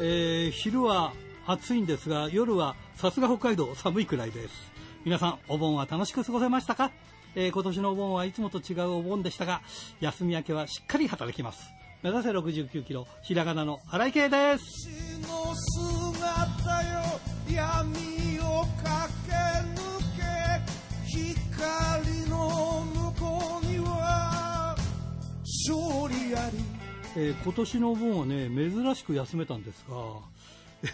えー、昼は暑いんですが、夜はさすが北海道寒いくらいです。皆さん、お盆は楽しく過ごせましたか、えー、今年のお盆はいつもと違うお盆でしたが、休み明けはしっかり働きます。目指せ69キロ、ひらがなの荒井圭です。えー、今年のお盆はね、珍しく休めたんですが、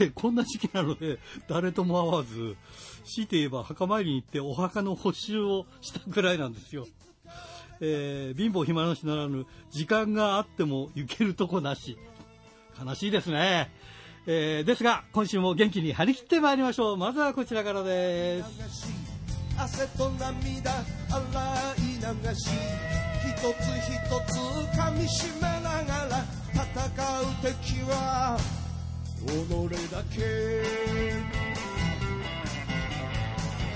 えー、こんな時期なので、誰とも会わず、強いて言えば墓参りに行ってお墓の補修をしたくらいなんですよ。えー、貧乏暇なしならぬ、時間があっても行けるとこなし。悲しいですね。えー、ですが、今週も元気に張り切ってまいりましょう。まずはこちらからです。汗と涙洗い流し一つ一つ噛みしめながら戦う敵は己だけ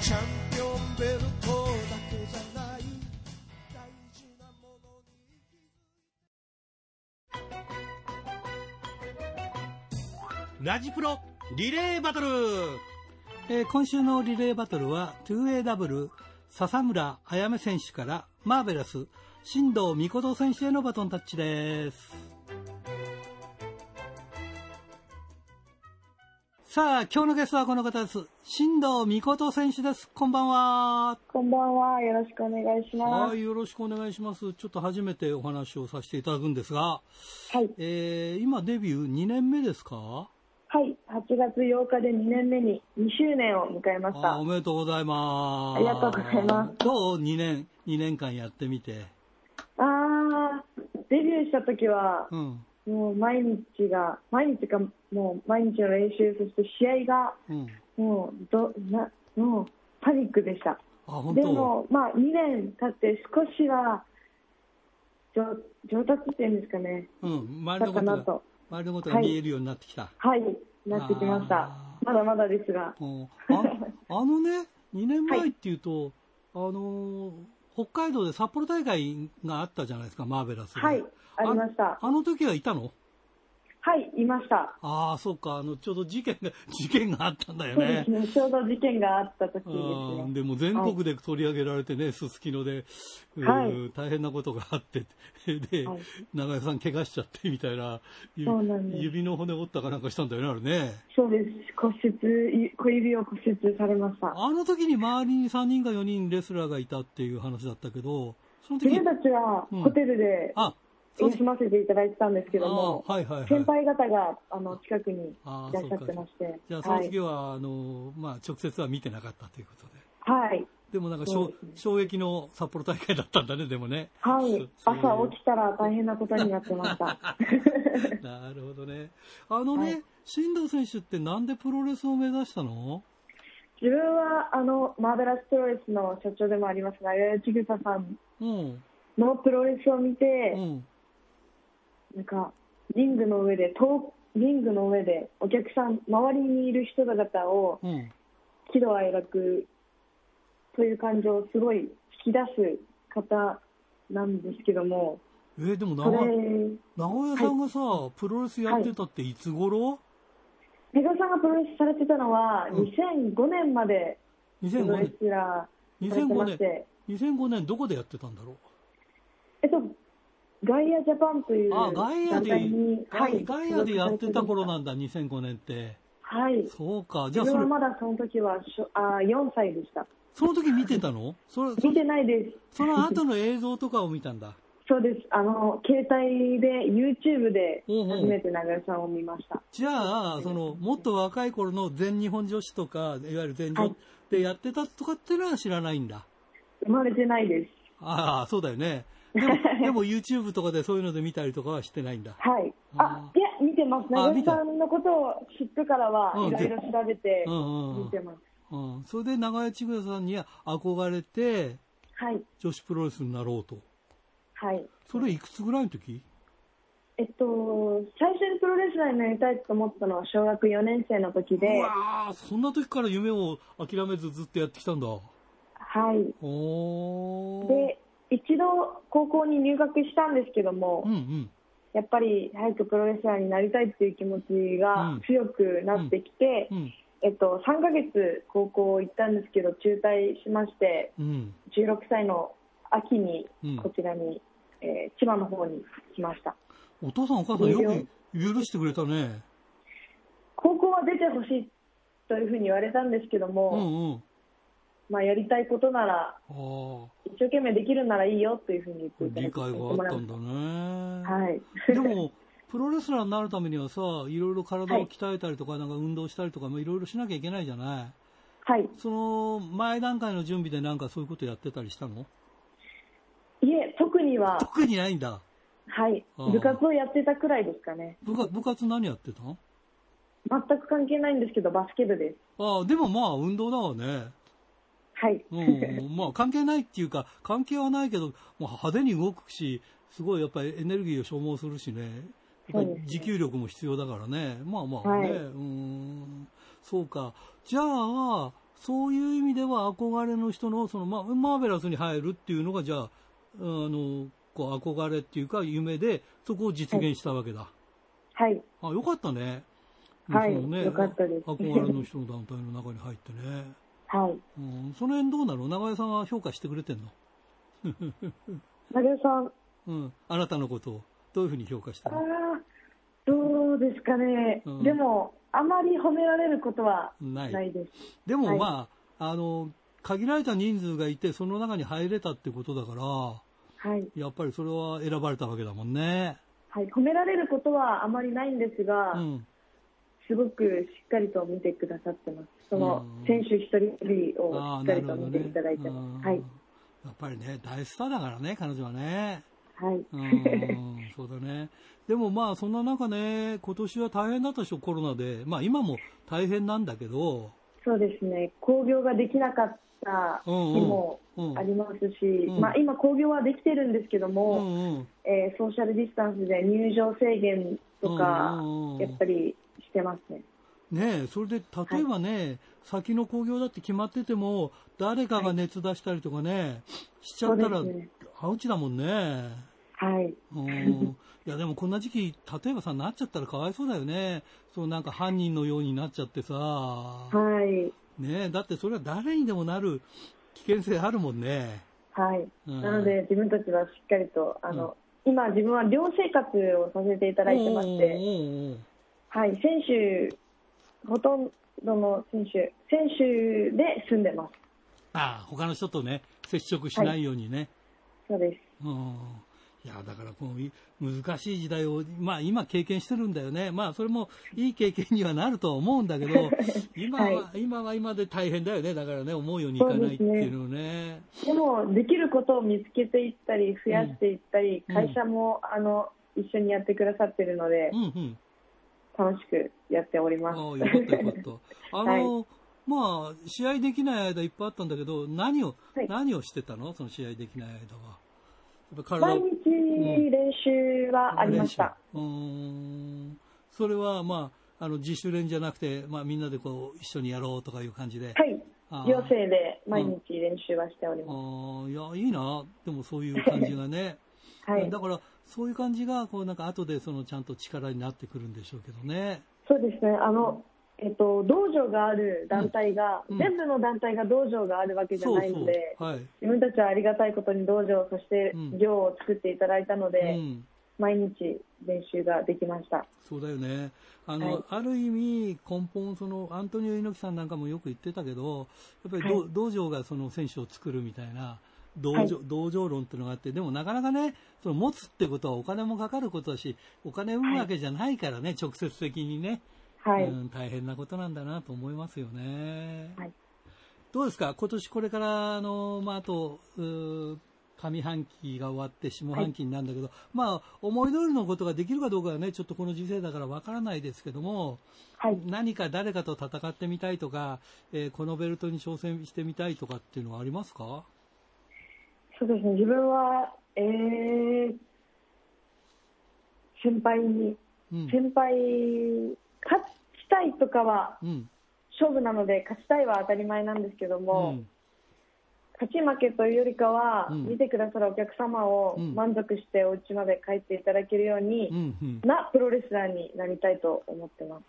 チャンピオンベルトだけじゃない大事なものに。ラジプロリレーバトル。えー、今週のリレーバトルは 2AW 笹村あやめ選手からマーベラス新藤美琴選手へのバトンタッチです。さあ、今日のゲストはこの方です。新藤美琴選手です。こんばんは。こんばんは。よろしくお願いします。はい、よろしくお願いします。ちょっと初めてお話をさせていただくんですが、はい。えー、今デビュー2年目ですか？はい、8月8日で2年目に2周年を迎えました。おめでとうございます。ありがとうございます。どう ?2 年、2年間やってみて。デビューした時は、うん、もう毎日が、毎日が、もう毎日の練習、そして試合が、うん、もう、ど、な、もう、パニックでした。でも、まあ、2年経って少しは、上上達っていうんですかね。うん、周りのことが周りのことが見えるようになってきた。はい、はい、なってきました。まだまだですが。ああのね、2年前っていうと、はい、あの北海道で札幌大会があったじゃないですか、マーベラスはい、ありました。あの時はいたの？はい、いました。ああ、そうか、あの、ちょうど事件が、事件があったんだよね。そうですね、ちょうど事件があった時ですね。でも全国で取り上げられてね、すすきので、はい、大変なことがあって、で、はい、長屋さん怪我しちゃってみたいな、そうなんです指の骨折ったかなんかしたんだよね、あれね。そうです。骨折、小指を骨折されました。あの時に周りに3人か4人レスラーがいたっていう話だったけど、その時自分たちはホテルで、うん、あ休ませていただいてたんですけども、はいはいはい、先輩方があの近くにいらっしゃってまして。じゃあ、その時は、はい、あのまあ、直接は見てなかったということで。はい。でもなんか、衝撃の札幌大会だったんだね、でもね。はい。朝起きたら大変なことになってました。なるほどね。あのね、はい、新藤選手ってなんでプロレスを目指したの？自分は、あの、マーベラスプロレスの社長でもありますが、八重千草さんのプロレスを見て、うんなんかリングの上で遠リングの上でお客さん周りにいる人方を喜怒哀楽という感情をすごい引き出す方なんですけどもえー、でも長長屋さんがさ、はい、プロレスやってたっていつ頃、長屋さんがプロレスされてたのは2005年までプロレスラーされてまして。2005年どこでやってたんだろう？えっとガイアジャパンというあガイアで、はい、ガイアでやってた頃なんだ、2005年って。はい。そうか。じゃあそれ。はまだその時はしょあ4歳でした。その時見てたの？それ見てないです。その後の映像とかを見たんだ。そうです。あの、携帯で、YouTube で初めて長屋さんを見ました。じゃあ、その、もっと若い頃の全日本女子とか、いわゆる全女でやってたとかっていうのは知らないんだ。生まれてないです。ああ、そうだよね。でも、YouTube とかでそういうので見たりとかはしてないんだ。はい。あ、いや、見てます。長井さんのことを知ってからは、いろいろ調べて、見てます。うん、それで長屋千草さんには憧れて、はい。女子プロレスになろうと。はい。それいくつぐらいの時？えっと、最初にプロレスラーになりたいと思ったのは小学4年生の時で。うわそんな時から夢を諦めずずっとやってきたんだ。はい。おで、一度高校に入学したんですけども、うんうん、やっぱり早くプロレスラーになりたいっていう気持ちが強くなってきて、うん。うん、えっと、3ヶ月高校行ったんですけど中退しまして、うん、16歳の秋にこちらに、えー、千葉の方に来ました。お父さんお母さんよく許してくれたね。高校は出てほしいというふうに言われたんですけども、うんうんまあ、やりたいことなら、一生懸命できるならいいよというふうに言って理解があったんだね。はい。でも、プロレスラーになるためにはさ、いろいろ体を鍛えたりとか、はい、なんか運動したりとか、いろいろしなきゃいけないじゃない。はい。その、前段階の準備でなんかそういうことやってたりしたの？いえ、特には。特にないんだ。はい。部活をやってたくらいですかね。部部活何やってたの？全く関係ないんですけど、バスケ部です。ああ、でもまあ、運動だわね。はい。うん、まあ関係ないっていうか、関係はないけど、もう派手に動くし、すごいやっぱりエネルギーを消耗するしね、やっぱり持久力も必要だからね、まあまあね、はい、うん、そうか。じゃあ、そういう意味では憧れの人の、その、まあ、マーベラスに入るっていうのが、じゃあ、あの、こう憧れっていうか夢で、そこを実現したわけだ。はい。あ、よかったね。はい、ね、よかったです。憧れの人の団体の中に入ってね。はい。うん、その辺どうなの？長屋さんは評価してくれてんの？長屋さん。うん。あなたのことをどういうふうに評価してるの？ああ、どうですかね。うん、でも、あまり褒められることはないです。でも、はい、まあ、あの、限られた人数がいて、その中に入れたってことだから、はい。やっぱりそれは選ばれたわけだもんね。はい。褒められることはあまりないんですが、うん、すごくしっかりと見てくださってます。その選手一人一人をしっかりと見ていただいてます。ね、はい。やっぱりね、大スターだからね、彼女はね。はい。うん、そうだね。でもまあ、そんな中ね、今年は大変だったでしょ、コロナで。まあ、今も大変なんだけど。そうですね。興行ができなかった日もありますし、うんうん、まあ、今、興行はできてるんですけども、うんうん、えー、ソーシャルディスタンスで入場制限とか、やっぱりしてますね。ねそれで例えばね、はい、先の興行だって決まってても、誰かが熱出したりとかね、はい、しちゃったら、アウチだもんね。はい。うん。いや、でもこんな時期、例えばさ、なっちゃったらかわいそうだよね。そうなんか犯人のようになっちゃってさ。はい。ねだってそれは誰にでもなる危険性あるもんね。はい。うん、なので、自分たちはしっかりと、あの、うん、今自分は寮生活をさせていただいてまして、はい、選手ほとんどの選手、選手で住んでます。ああ、他の人とね、接触しないようにね。はい、そうです。うん。いや、だからこの難しい時代を、まあ今経験してるんだよね。まあそれもいい経験にはなるとは思うんだけど、今は、はい、今は今で大変だよね。だからね、思うようにいかないっていうのね。でも、できることを見つけていったり、増やしていったり、うん、会社も、あの、一緒にやってくださってるので、うんうん楽しくやっております。ああ、よかったよかった。あの、はい、まあ、試合できない間いっぱいあったんだけど、何を、はい、何をしてたの？その試合できない間は。毎日練習はありました。うん。それは、まあ、あの、自主練じゃなくて、まあ、みんなでこう、一緒にやろうとかいう感じで。はい。寮生で毎日練習はしております。ああ、いや、いいな。でもそういう感じがね。はい。だから、そういう感じが、こうなんか後でそのちゃんと力になってくるんでしょうけどね。そうですね。あの、えっと、道場がある団体が、うん、全部の団体が道場があるわけじゃないので、はい、自分たちはありがたいことに道場、そして寮を作っていただいたので、うん、毎日練習ができました。そうだよね。あの、はい、ある意味、根本、その、アントニオ猪木さんなんかもよく言ってたけど、やっぱり、はい、道場がその選手を作るみたいな、同情はい、同情論っていうのがあって、でもなかなかね、その持つってことはお金もかかることだし、お金生むわけじゃないからね、はい、直接的にね、はい、うん、大変なことなんだなと思いますよね。はい、どうですか、今年これからあの、まあ、あと、上半期が終わって下半期になるんだけど、はい、まあ、思い通りのことができるかどうかはね、ちょっとこの時世だからわからないですけども、はい、何か誰かと戦ってみたいとか、えー、このベルトに挑戦してみたいとかっていうのはありますか？そうですね、自分は、えー、先輩に、うん、先輩、勝ちたいとかは、勝負なので、勝ちたいは当たり前なんですけども、うん、勝ち負けというよりかは、うん、見てくださるお客様を満足してお家まで帰っていただけるように、うんなプロレスラーになりたいと思ってます。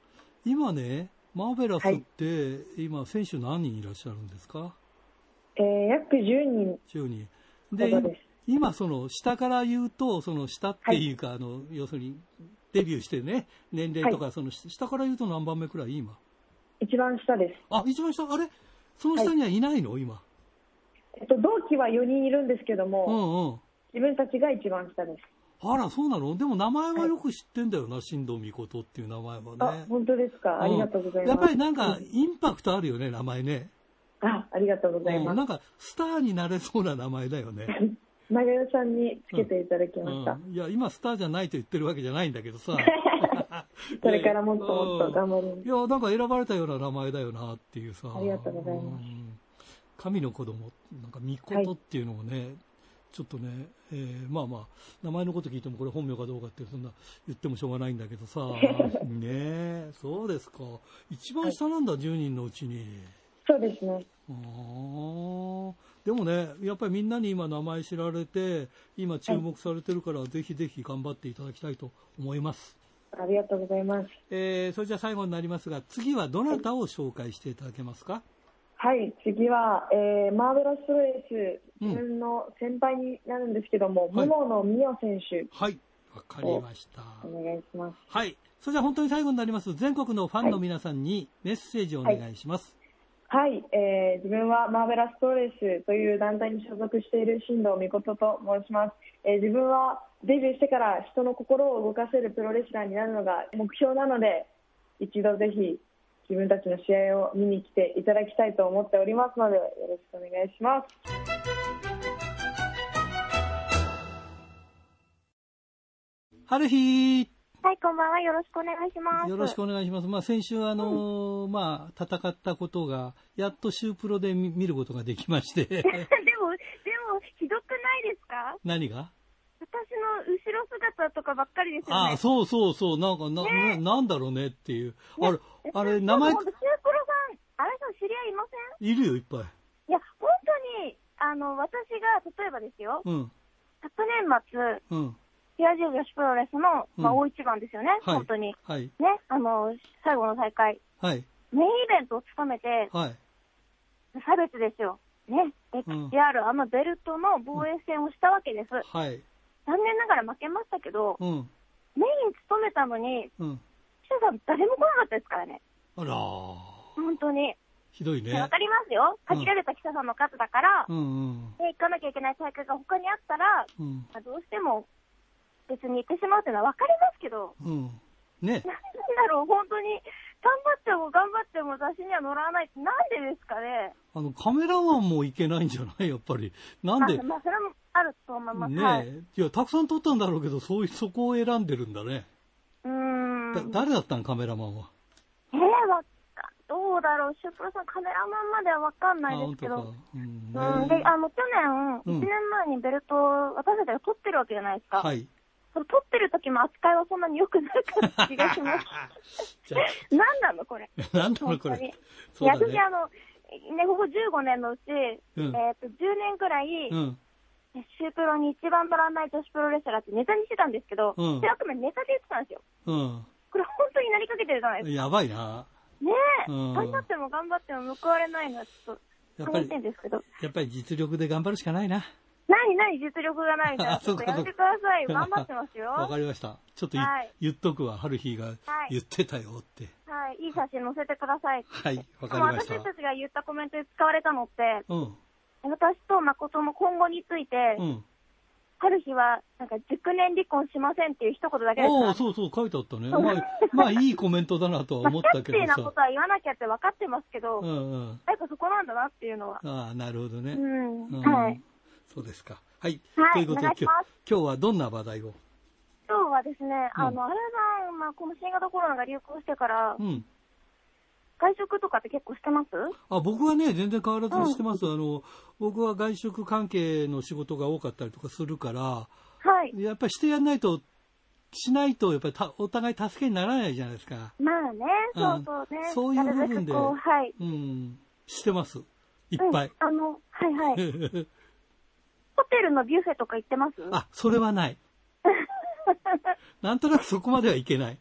今ね、マーベラスって、はい、今、選手何人いらっしゃるんですか？えー、約10人。10人。で、今、その、下から言うと、その、下っていうか、はい、あの、要するに、デビューしてね、年齢とか、はい、その、下から言うと何番目くらい今？一番下です。あ、一番下？あれ？その下にはいないの、今？えっと、同期は4人いるんですけども、うんうん、自分たちが一番下です。あら、そうなの？でも名前はよく知ってんだよな、はい、新藤美琴っていう名前はね。あ、本当ですか？ありがとうございます。やっぱりなんか、インパクトあるよね、名前ね。あ、ありがとうございます。なんか、スターになれそうな名前だよね。長代さんにつけていただきました、うんうん、いや、今スターじゃないと言ってるわけじゃないんだけどさ。これからもっともっと頑張る。いや、なんか選ばれたような名前だよなっていうさ。ありがとうございます。神の子供、なんか、みことっていうのもね、はい、ちょっとね、えー、まあまあ、名前のこと聞いてもこれ本名かどうかってそんな言ってもしょうがないんだけどさ、ねそうですか。一番下なんだ、はい、10人のうちに。そうですね。でもね、やっぱりみんなに今名前知られて、今注目されてるから、はい、ぜひぜひ頑張っていただきたいと思います。ありがとうございます。えー、それじゃあ最後になりますが、次はどなたを紹介していただけますか？はい、次は、えー、マーベラスレース、自分の先輩になるんですけども、うん、桃野美代選手。はい、わかりました。お願いします。はい、それじゃあ本当に最後になります。全国のファンの皆さんにメッセージをお願いします。はい、はい、えー、自分はマーベラストレスという団体に所属している新藤美琴と申します。えー、自分はデビューしてから人の心を動かせるプロレスラーになるのが目標なので、一度ぜひ自分たちの試合を見に来ていただきたいと思っておりますので、よろしくお願いします。はるひはい、こんばんは。よろしくお願いします。よろしくお願いします。まあ、先週、あの、うん、まあ、戦ったことが、やっとシュープロで見ることができまして。でも、でも、ひどくないですか？何が？私の後ろ姿とかばっかりですよね。あそうそうそう、なんかな、ね、なんだろうねっていう。あれ、あれ、名前。シュープロさん、あれさん知り合いいません？いるよ、いっぱい。いや、本当に、あの、私が、例えばですよ、うん、昨年末、うん、ピアジオ女子プロレスの、まあ、大一番ですよね、うん、本当に。はい。ね、あの、最後の大会。はい。メインイベントを務めて、はい。差別ですよ。ね、XR、うん、あのベルトの防衛戦をしたわけです。はい。残念ながら負けましたけど、うん、メイン務めたのに、うん、記者さん誰も来なかったですからね。あら本当に。ひどいね。わかりますよ。限られた記者さんの数だから、うんうん、で行かなきゃいけない大会が他にあったら、うん、まあ、どうしても別に行ってしまうっていうのはわかりますけど、うん、ね。なんだろう、本当に、頑張っても頑張っても雑誌には載らないって、なんでですかね。あの、カメラマンもいけないんじゃない？やっぱり。なんで？まあ、それもあると思います。ねえ、はい、いや、たくさん撮ったんだろうけど、そういう、そこを選んでるんだね。うん。誰だったん、カメラマンは。ええー、わどうだろう、シュープロさん、カメラマンまではわかんないですけど。うん、うん、で、あの、去年、1年前にベルト、私たちが撮ってるわけじゃないですか。はい。その撮ってる時も扱いはそんなに良くなかった気がします。何なのこれ。何なのこれ。いや、私あの、ね、ここ15年のうち、うん、えっ、と、10年くらい、うん、シュープロに一番乗らない女子プロレスラーってネタにしてたんですけど、うん、あくまでネタで言ってたんですよ。うん。これ本当になりかけてるじゃないですか。やばいな。ねえ、うん、頑張っても頑張っても報われないのはちょっと考えてんですけど。やっぱり実力で頑張るしかないな。何何実力がないみたいな。ちょっとやめてください。頑張ってますよ。わかりました。ちょっと、はい、言っとくわ。春日が言ってたよって。はい。いい写真載せてください。はい。わかりました。私たちが言ったコメントで使われたのって、うん、私と誠の今後について、うん、春日は、なんか、熟年離婚しませんっていう一言だけですああ、そうそう、書いてあったね。まあ、まあ、いいコメントだなとは思ったけどさ。まあ、なことは言わなきゃって分かってますけど、うんうん。やっぱそこなんだなっていうのは。ああ、なるほどね。うん。うん、はい。そうですか。はい。はい、ということで今日、今日はどんな話題を？今日はですね、あの、あれさん、まあ、この新型コロナが流行してから、うん、外食とかって結構してます？あ僕はね、全然変わらずしてます、うん、あの。僕は外食関係の仕事が多かったりとかするから、はい。やっぱりしてやんないと、しないと、やっぱりお互い助けにならないじゃないですか。まあね、そうそうね。そういう部分で、はい。うん、してます。いっぱい。あの、はいはい。ホテルのビュッフェとか行ってます？あ、それはない。なんとなくそこまではいけない。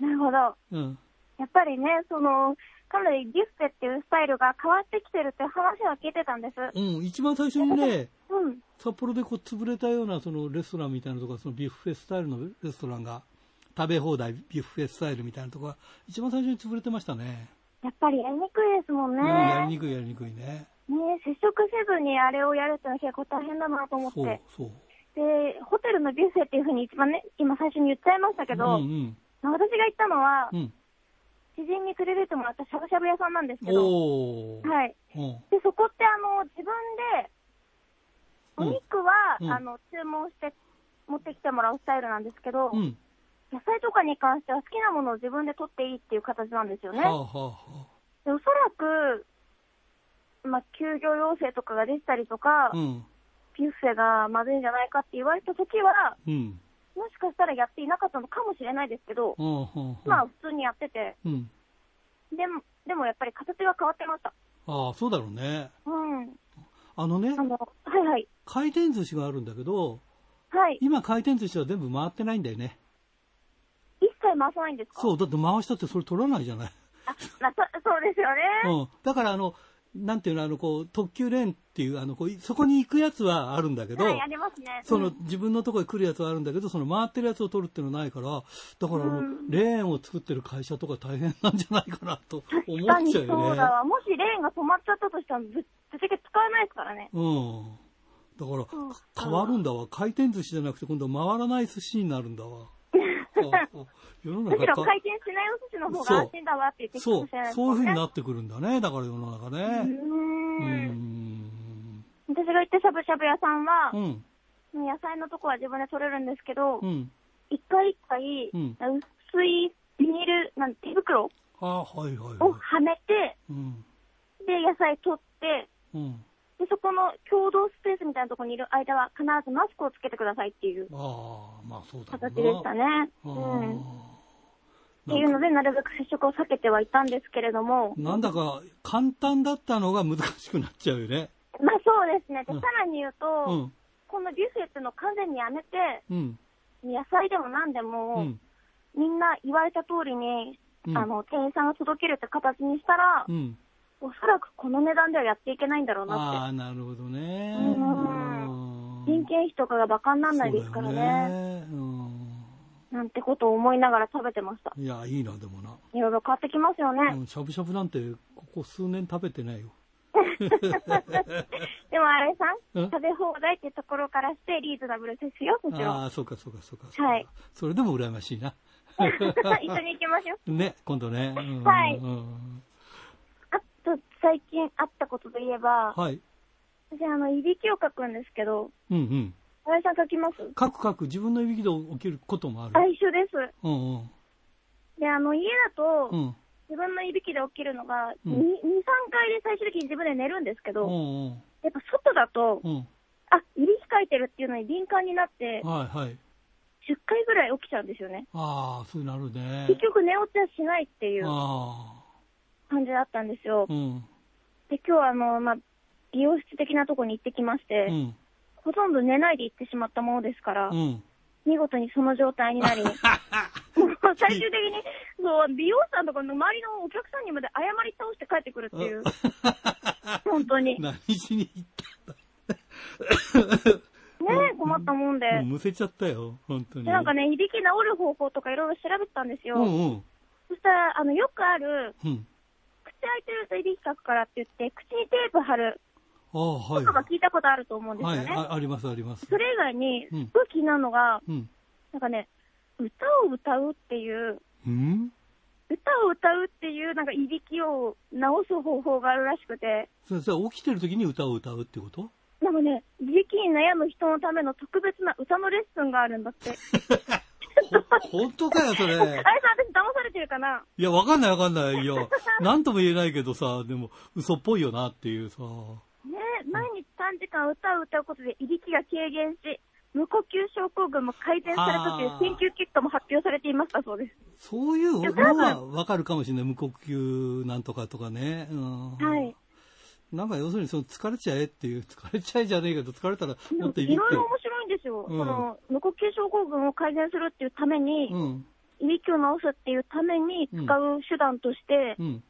なるほど。うん。やっぱりね、その、かなりビュッフェっていうスタイルが変わってきてるって話は聞いてたんです。うん、一番最初にね、うん、札幌でこう潰れたようなそのレストランみたいなところ、そのビュッフェスタイルのレストランが、食べ放題ビュッフェスタイルみたいなところが、一番最初に潰れてましたね。やっぱりやりにくいですもんね。うん、やりにくいやりにくいね。ね接触せずにあれをやるってのは結構大変だなと思って。で、ホテルのビュッフェっていうふうに一番ね、今最初に言っちゃいましたけど、うんうん、私が行ったのは、うん、知人に連れてってもらったしゃぶしゃぶ屋さんなんですけど、はい。で、そこってあの、自分で、お肉は、うん、あの、注文して持ってきてもらうスタイルなんですけど、うん。野菜とかに関しては好きなものを自分で取っていいっていう形なんですよね。はあはあ、でおそらく、まあ、休業要請とかが出てたりとか、うん、ビュッフェがまずいんじゃないかって言われたときは、うん、もしかしたらやっていなかったのかもしれないですけど、まあ普通にやってて、うん、でも、でもやっぱり形が変わってました。ああ、そうだろうね。うん。あのね、あのはいはい。回転寿司があるんだけど、はい。今回転寿司は全部回ってないんだよね。一切回さないんですかそう、だって回したってそれ取らないじゃない。あ、まあ、そそうですよね。うん。だからあの、なんていうの、あの、こう、特急レーンっていう、あの、こう、そこに行くやつはあるんだけど、はい、ありますね。その、自分のところに来るやつはあるんだけど、その回ってるやつを取るっていうのはないから、だからあの、レーンを作ってる会社とか大変なんじゃないかなと思っちゃうよね。そうだわ。もしレーンが止まっちゃったとしたら、ぶっちゃけ使えないですからね。うん。だから、変わるんだわ。回転寿司じゃなくて、今度は回らない寿司になるんだわ。世の中むしろ回転しないお寿司の方が安心だわって言ってきてそう、そういうふうになってくるんだね。だから世の中ね。うん。私が行ったしゃぶしゃぶ屋さんは、うん、野菜のとこは自分で取れるんですけど、うん、一回一回、うん、薄いビニール、なん手袋をはめて、うん、で、野菜取って、うんで、そこの共同スペースみたいなところにいる間は必ずマスクをつけてくださいっていう形でしたね。うん。っていうので、なるべく接触を避けてはいたんですけれども。なんだか簡単だったのが難しくなっちゃうよね。まあそうですね。で、さらに言うと、うん、このビュッフェっていうのを完全にやめて、うん、野菜でも何でも、うん、みんな言われた通りに、あの、店員さんが届けるって形にしたら、おそらくこの値段ではやっていけないんだろうなって。ああ、なるほどね。人件費とかが馬鹿にならないですからね。なんてことを思いながら食べてました。いや、いいな、でもな。いろいろ変わってきますよね。しゃぶしゃぶなんて、ここ数年食べてないよ。でもあれさん、食べ放題ってところからしてリーズナブルですよ、もちろん。ああ、そうかそうかそうか。はい。それでも羨ましいな。一緒に行きましょう。ね、今度ね。はい。うんと最近あったことといえば、はい。私、あの、いびきを書くんですけど、うんうん。新井さん書きます？書く書く。自分のいびきで起きることもある。あ、一緒です。うんうん。で、あの、家だと、うん、自分のいびきで起きるのが、うん、2、2、3回で最終的に自分で寝るんですけど、うんうん、やっぱ外だと、うん、あ、いびきかいてるっていうのに敏感になって、はいはい。10回ぐらい起きちゃうんですよね。ああ、そうなるね。結局寝落ちはしないっていう。ああ。感じだったんですよ。うん、で、今日はあの、まあ、美容室的なとこに行ってきまして、うん、ほとんど寝ないで行ってしまったものですから、うん、見事にその状態になり、最終的に、そう、美容師さんとかの周りのお客さんにまで謝り倒して帰ってくるっていう。本当に。何しに行ったんだねえ、困ったもんで。むせちゃったよ、本当に。なんかね、いびき治る方法とかいろいろ調べてたんですよ。うんうん、そしたら、あの、よくある、うん、口開いてるといびきか？くからって言って、口にテープ貼る。ああ、はい。とか聞いたことあると思うんですよね。はい、ああります、あります。それ以外に、すごい気になるのが、うん、なんかね、歌を歌うっていう、うん？歌を歌うっていう、なんか、いびきを治す方法があるらしくて。それさ、起きてる時に歌を歌うってこと？なんかね、いびきに悩む人のための特別な歌のレッスンがあるんだって。本当かよ、それ。あれさん、私騙されてるかな？いや、わかんないわかんない。いや、なんとも言えないけどさ、でも、嘘っぽいよなっていうさ。ね毎日3時間歌を歌うことで、いびきが軽減し、無呼吸症候群も改善されたという研究結果も発表されていましたそうです。そういうのはわかるかもしれない。無呼吸なんとかとかね。うん、はい。なんか要するにその疲れちゃえっていう、疲れちゃえじゃねえけど、疲れたらもっといいろいろ面白いんですよ。うん、その、無呼吸症候群を改善するっていうために、うん、いびきを治すっていうために使う手段として、うん、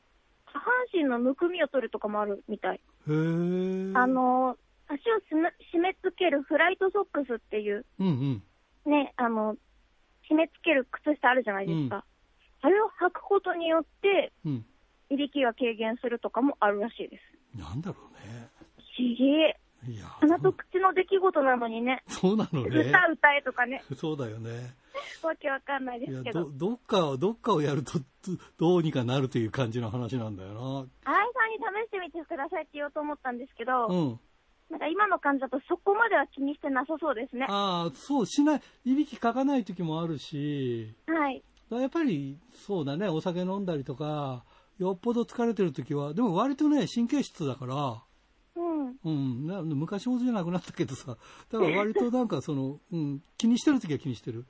下半身のむくみを取るとかもあるみたい。へあの、足を締め付けるフライトソックスっていう、うんうん、ね、あの、締め付ける靴下あるじゃないですか。あれを履くことによって、いびきが軽減するとかもあるらしいです。なんだろうね。不思議。いや鼻と口の出来事なのにね。そうなのね。歌歌えとかね。そうだよね。わけわかんないですけど。どどっか、どっかをやると、どうにかなるという感じの話なんだよな。新井さんに試してみてくださいって言おうと思ったんですけど、うん。なんか今の感じだとそこまでは気にしてなさそうですね。ああ、そう、しない、いびきかかない時もあるし、はい。やっぱり、そうだね、お酒飲んだりとか、よっぽど疲れてる時は、でも割とね、神経質だから、うん、な昔ほどじゃなくなったけどさ、だから割となんかその、うん、気にしてるときは気にしてる。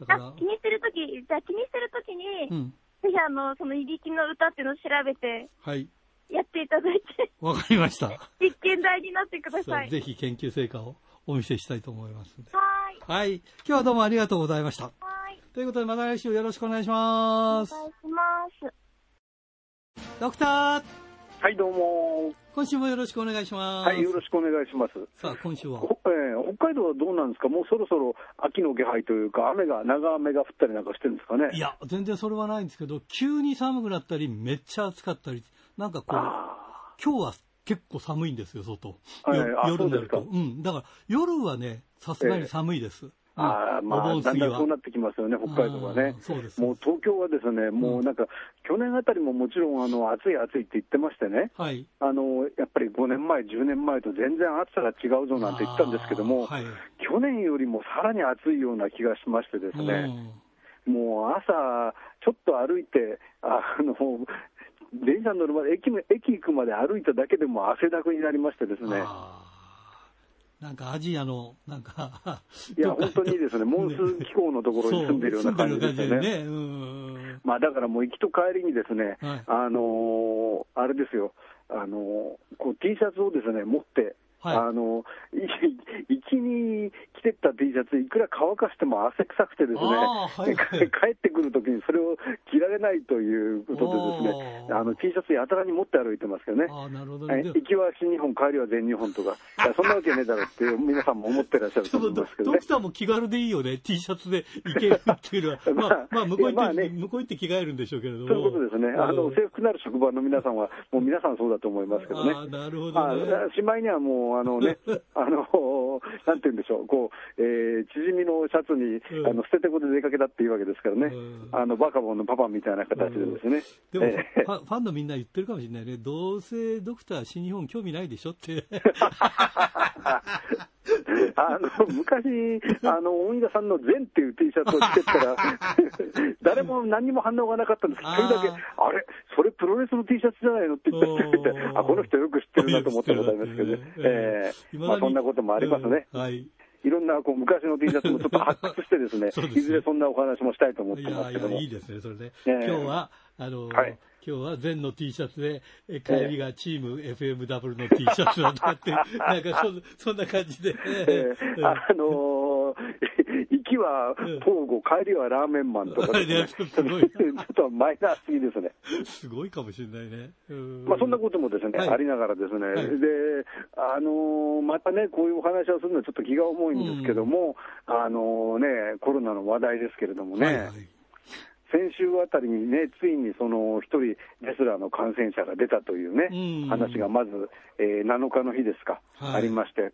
だから。気にしてるとき、じゃあ気にしてるときに、うん、ぜひあの、そのいびきの歌っていうのを調べて、はい。やっていただいて。わかりました。実験台になってください。ぜひ研究成果をお見せしたいと思いますはい。はい。今日はどうもありがとうございました。はい。ということで、また来週よろしくお願いします。お願いします。ドクター。はいどうも。今週もよろしくお願いします。はいよろしくお願いします。さあ今週は、えー、北海道はどうなんですか？もうそろそろ秋の気配というか雨が長雨が降ったりなんかしてるんですかね？いや全然それはないんですけど急に寒くなったりめっちゃ暑かったりなんかこう今日は結構寒いんですよ外、夜になると。うん、だから夜はねさすがに寒いです、えーあまあ、だんだんそうなってきますよね、北海道はね。もう東京はですね、もうなんか、去年あたりももちろんあの暑い暑いって言ってましてね、はい、あのやっぱり5年前、10年前と全然暑さが違うぞなんて言ったんですけども、はい、去年よりもさらに暑いような気がしましてですね、もう朝、ちょっと歩いて、あの電車乗るまで駅、駅行くまで歩いただけでも汗だくになりましてですね。なんかアジアの、なんかいや、本当にですね、モンスーン気候のところに住んでるような感じですよね。ね。まあ、だからもう行きと帰りにですね、はい、あのー、あれですよ、あのー、こう T シャツをですね、持って、はい、あの、行き に着てった T シャツ、いくら乾かしても汗臭くてですね、はい、帰ってくるときにそれを着られないということでですね、あの T シャツやたらに持って歩いてますけどね。あなるほど、ね、行きは新日本、帰りは全日本とか、そんなわけねえだろって皆さんも思ってらっしゃると思いますけどね。ドクターも気軽でいいよね、T シャツで行けるっていうのは。まあ、まあ、向こう行って、ね、向こう行って着替えるんでしょうけれども。そういうことですね。あの、制服なる職場の皆さんは、もう皆さんそうだと思いますけどね。あなるほど、ね、しまいにはもう、あのね、あの、なんて言うんでしょう、こう、えー、縮みのシャツに、うん、あの捨ててこで出かけたっていうわけですからね、うん、あのバカボンのパパみたいな形でですね。でも、えー、ファンのみんな言ってるかもしれないね、どうせドクター、新日本興味ないでしょって。あの昔、あの大井田さんの善っていう T シャツを着てったら、誰も何にも反応がなかったんです。けど、一人だけ、あれ、それプロレスの T シャツじゃないの？って言った人がいて、あこの人よく知ってるなと思ったことありますけどね、えー、まあ、そんなこともありますね。はい。いろんなこう昔の T シャツもちょっと発掘してですね、すね。いずれそんなお話もしたいと思ってますけども。いやいや、いいですね、それで。えー、今日は、あの、はい、今日は全の T シャツで、え帰りがチーム FMW の T シャツだったって、なんかそそんな感じで。えー、あのー、行きはポーゴ、帰りはラーメンマンとか、ね、ちょっとマイナーすぎですね。すごいかもしれないね。まあそんなこともですね、はい、ありながらですね、はい、で、あのー、またね、こういうお話をするのはちょっと気が重いんですけども、うん、あのね、コロナの話題ですけれどもね、はいはい先週あたりにね、ついにその1人、レスラーの感染者が出たというね、うん、話がまず、えー、7日の日ですか、はい、ありまして、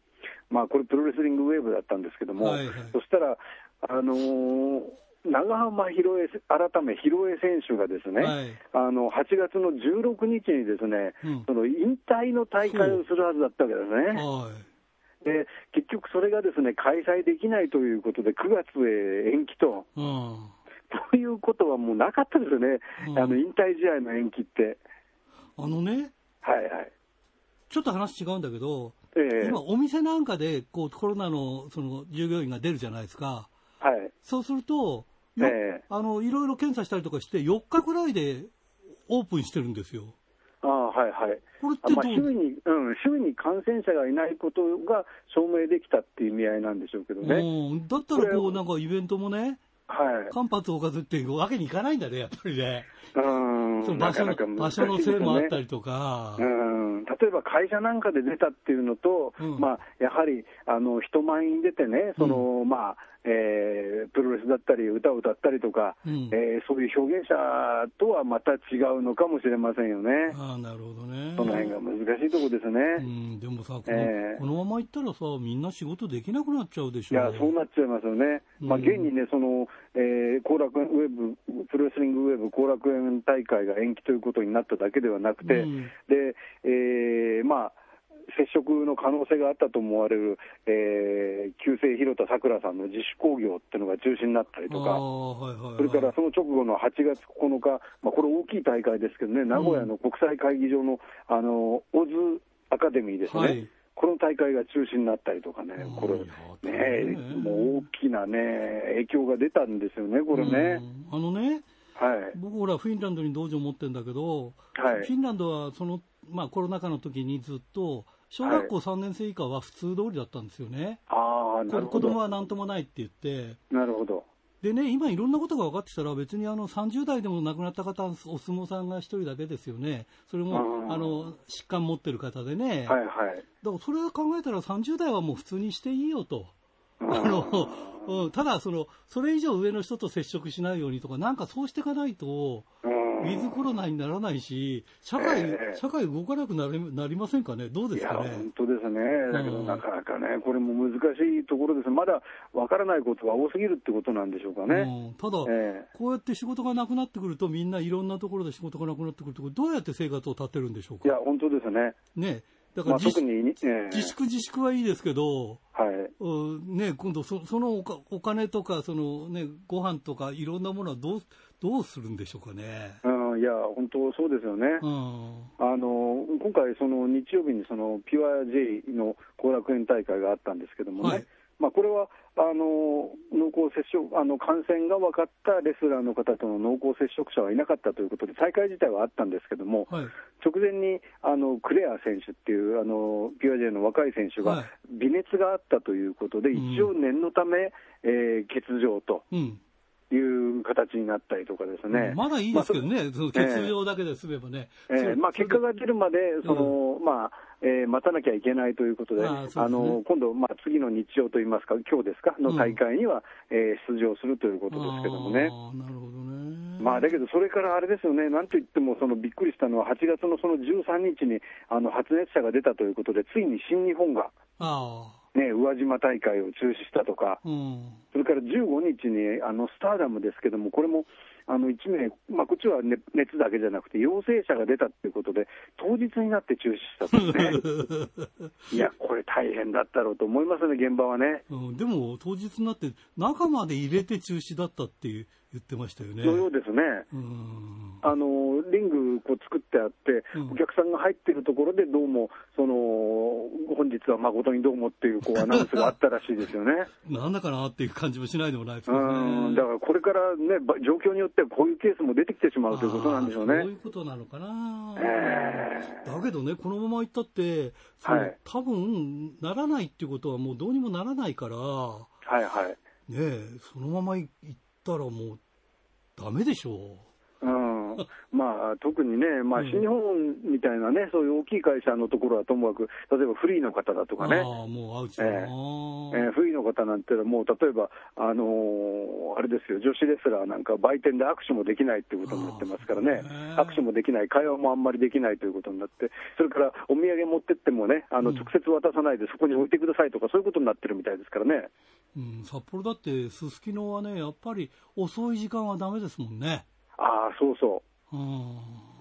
まあ、これ、プロレスリングウェーブだったんですけども、はいはい、そしたら、あのー長浜博恵、改め博恵選手がですね、はい、あの8月の16日にですね、うん、その引退の大会をするはずだったわけですね。で結局それがですね開催できないということで、9月へ延期と、うん、そういうことはもうなかったですよね、うん、あの引退試合の延期って。あのね、はいはい、ちょっと話違うんだけど、えー、今、お店なんかでこうコロナのその従業員が出るじゃないですか、はい、そうすると、えー、あのいろいろ検査したりとかして、4日ぐらいでオープンしてるんですよ。あはいはい。これってまあ、周囲に、うん、周囲に感染者がいないことが証明できたっていう意味合いなんでしょうけどね。だったら、こう、なんかイベントもね、はい。間髪をかずっていうわけにいかないんだね、やっぱりね。うん。その場所の、ね、場所のせいもあったりとか。うん。例えば会社なんかで出たっていうのと、うん、まあ、やはり、あの、人前に出てね、その、うん、まあ、えー、プロレスだったり、歌を歌ったりとか、うん、えー、そういう表現者とはまた違うのかもしれませんよね。あなるほどね。その辺が難しいとこですね。うん、でもさこの、えー、このままいったらさ、みんな仕事できなくなっちゃうでしょ。いや、そうなっちゃいますよね。うん、まあ、現にね、その、えー、後楽園ウェブ、プロレスリングウェブ後楽園大会が延期ということになっただけではなくて、うん、で、えー、まあ、接触の可能性があったと思われる、えー、旧姓広田さくらさんの自主興行っていうのが中止になったりとか、はいはいはい、それからその直後の8月9日、まあ、これ大きい大会ですけどね、名古屋の国際会議場の、あの、オズアカデミーですね。はい。この大会が中止になったりとかね、これ、ね、もう大きなね、影響が出たんですよね、これね。あのね、はい、僕、ほら、フィンランドに道場持ってるんだけど、はい、フィンランドはその、まあ、コロナ禍の時にずっと、小学校3年生以下は普通通りだったんですよね。ああ、なるほど。子供はなんともないって言って。なるほど。でね、今いろんなことが分かってきたら、別にあの30代でも亡くなった方、お相撲さんが1人だけですよね。それも、あの、疾患持ってる方でね。はいはい。だからそれを考えたら30代はもう普通にしていいよと。あの、うん、ただその、それ以上上の人と接触しないようにとか、なんかそうしていかないと、ウィズコロナにならないし、社会、えー、社会動かなくなりなりませんかね、どうですかね？本当ですね、だけどなかなかね、これも難しいところです、まだわからないことが多すぎるってことなんでしょうかね。うん、ただ、えー、こうやって仕事がなくなってくると、みんないろんなところで仕事がなくなってくると、どうやって生活を立てるんでしょうか？いや、本当ですね。ね。だから、まあ、特に、えー、自粛自粛はいいですけど、はい、ね、今度そ、そのおかお金とか、そのね、ご飯とか、いろんなものはどうどうするんでしょうかね。うん、いや、本当そうですよね。うん、あの今回、その日曜日にそのピュア J の後楽園大会があったんですけどもね、はい。まあ、これはあの濃厚接触あの感染が分かったレスラーの方との濃厚接触者はいなかったということで、大会自体はあったんですけども、はい、直前にあのクレア選手っていうあのピュアジェの若い選手が微熱があったということで、はい、一応念のため、えー、欠場と。うんいう形になったりとかですね。まだいいですけどね、まあ、その欠場だけで済めばね。えー、えー、まあ、結果が出るまで、その、うん、まあ、えー、待たなきゃいけないということで、あ、ね、の今度、まあ、次の日曜といいますか、今日ですか、の大会には、うん、えー、出場するということですけどもね。なるほどね。まあ、だけど、それからあれですよね、なんといってもそのびっくりしたのは、8月のその13日にあの発熱者が出たということで、ついに新日本が。あね、宇和島大会を中止したとか、うん、それから15日にあのスターダムですけども、これもあの1名、まあ、こっちは、ね、熱だけじゃなくて、陽性者が出たということで、当日になって中止したとね、いや、これ、大変だったろうと思いますね、現場はね。うん、でも、当日になって、中まで入れて中止だったっていう。言ってましたよね。のようですね。あのリングこう作ってあって、お客さんが入ってるところで、どうも、その本日は誠にどうもっていうこうアナウンスがあったらしいですよね。なんだかなっていう感じもしないでもないですけどね。だからこれからね、状況によってはこういうケースも出てきてしまうということなんでしょうね。そういうことなのかな。えー、だけどね、このままいったって、はい、多分ならないっていうことはもうどうにもならないから、はいはい。ねそのままいったらもうダメでしょう。まあ、特にね、まあ、新日本みたいなね、そういう大きい会社のところはともかく、例えばフリーの方だとかね、あもうアウチえー、えー、フリーの方なんてもう例えば、あのー、あれですよ、女子レスラーなんか売店で握手もできないっていうことになってますからね、握手もできない、会話もあんまりできないということになって、それからお土産持ってってもね、あの直接渡さないでそこに置いてくださいとか、そういうことになってるみたいですからね。うん、札幌だって、すすきのはね、やっぱり遅い時間はだめですもんね。ああ、そうそう。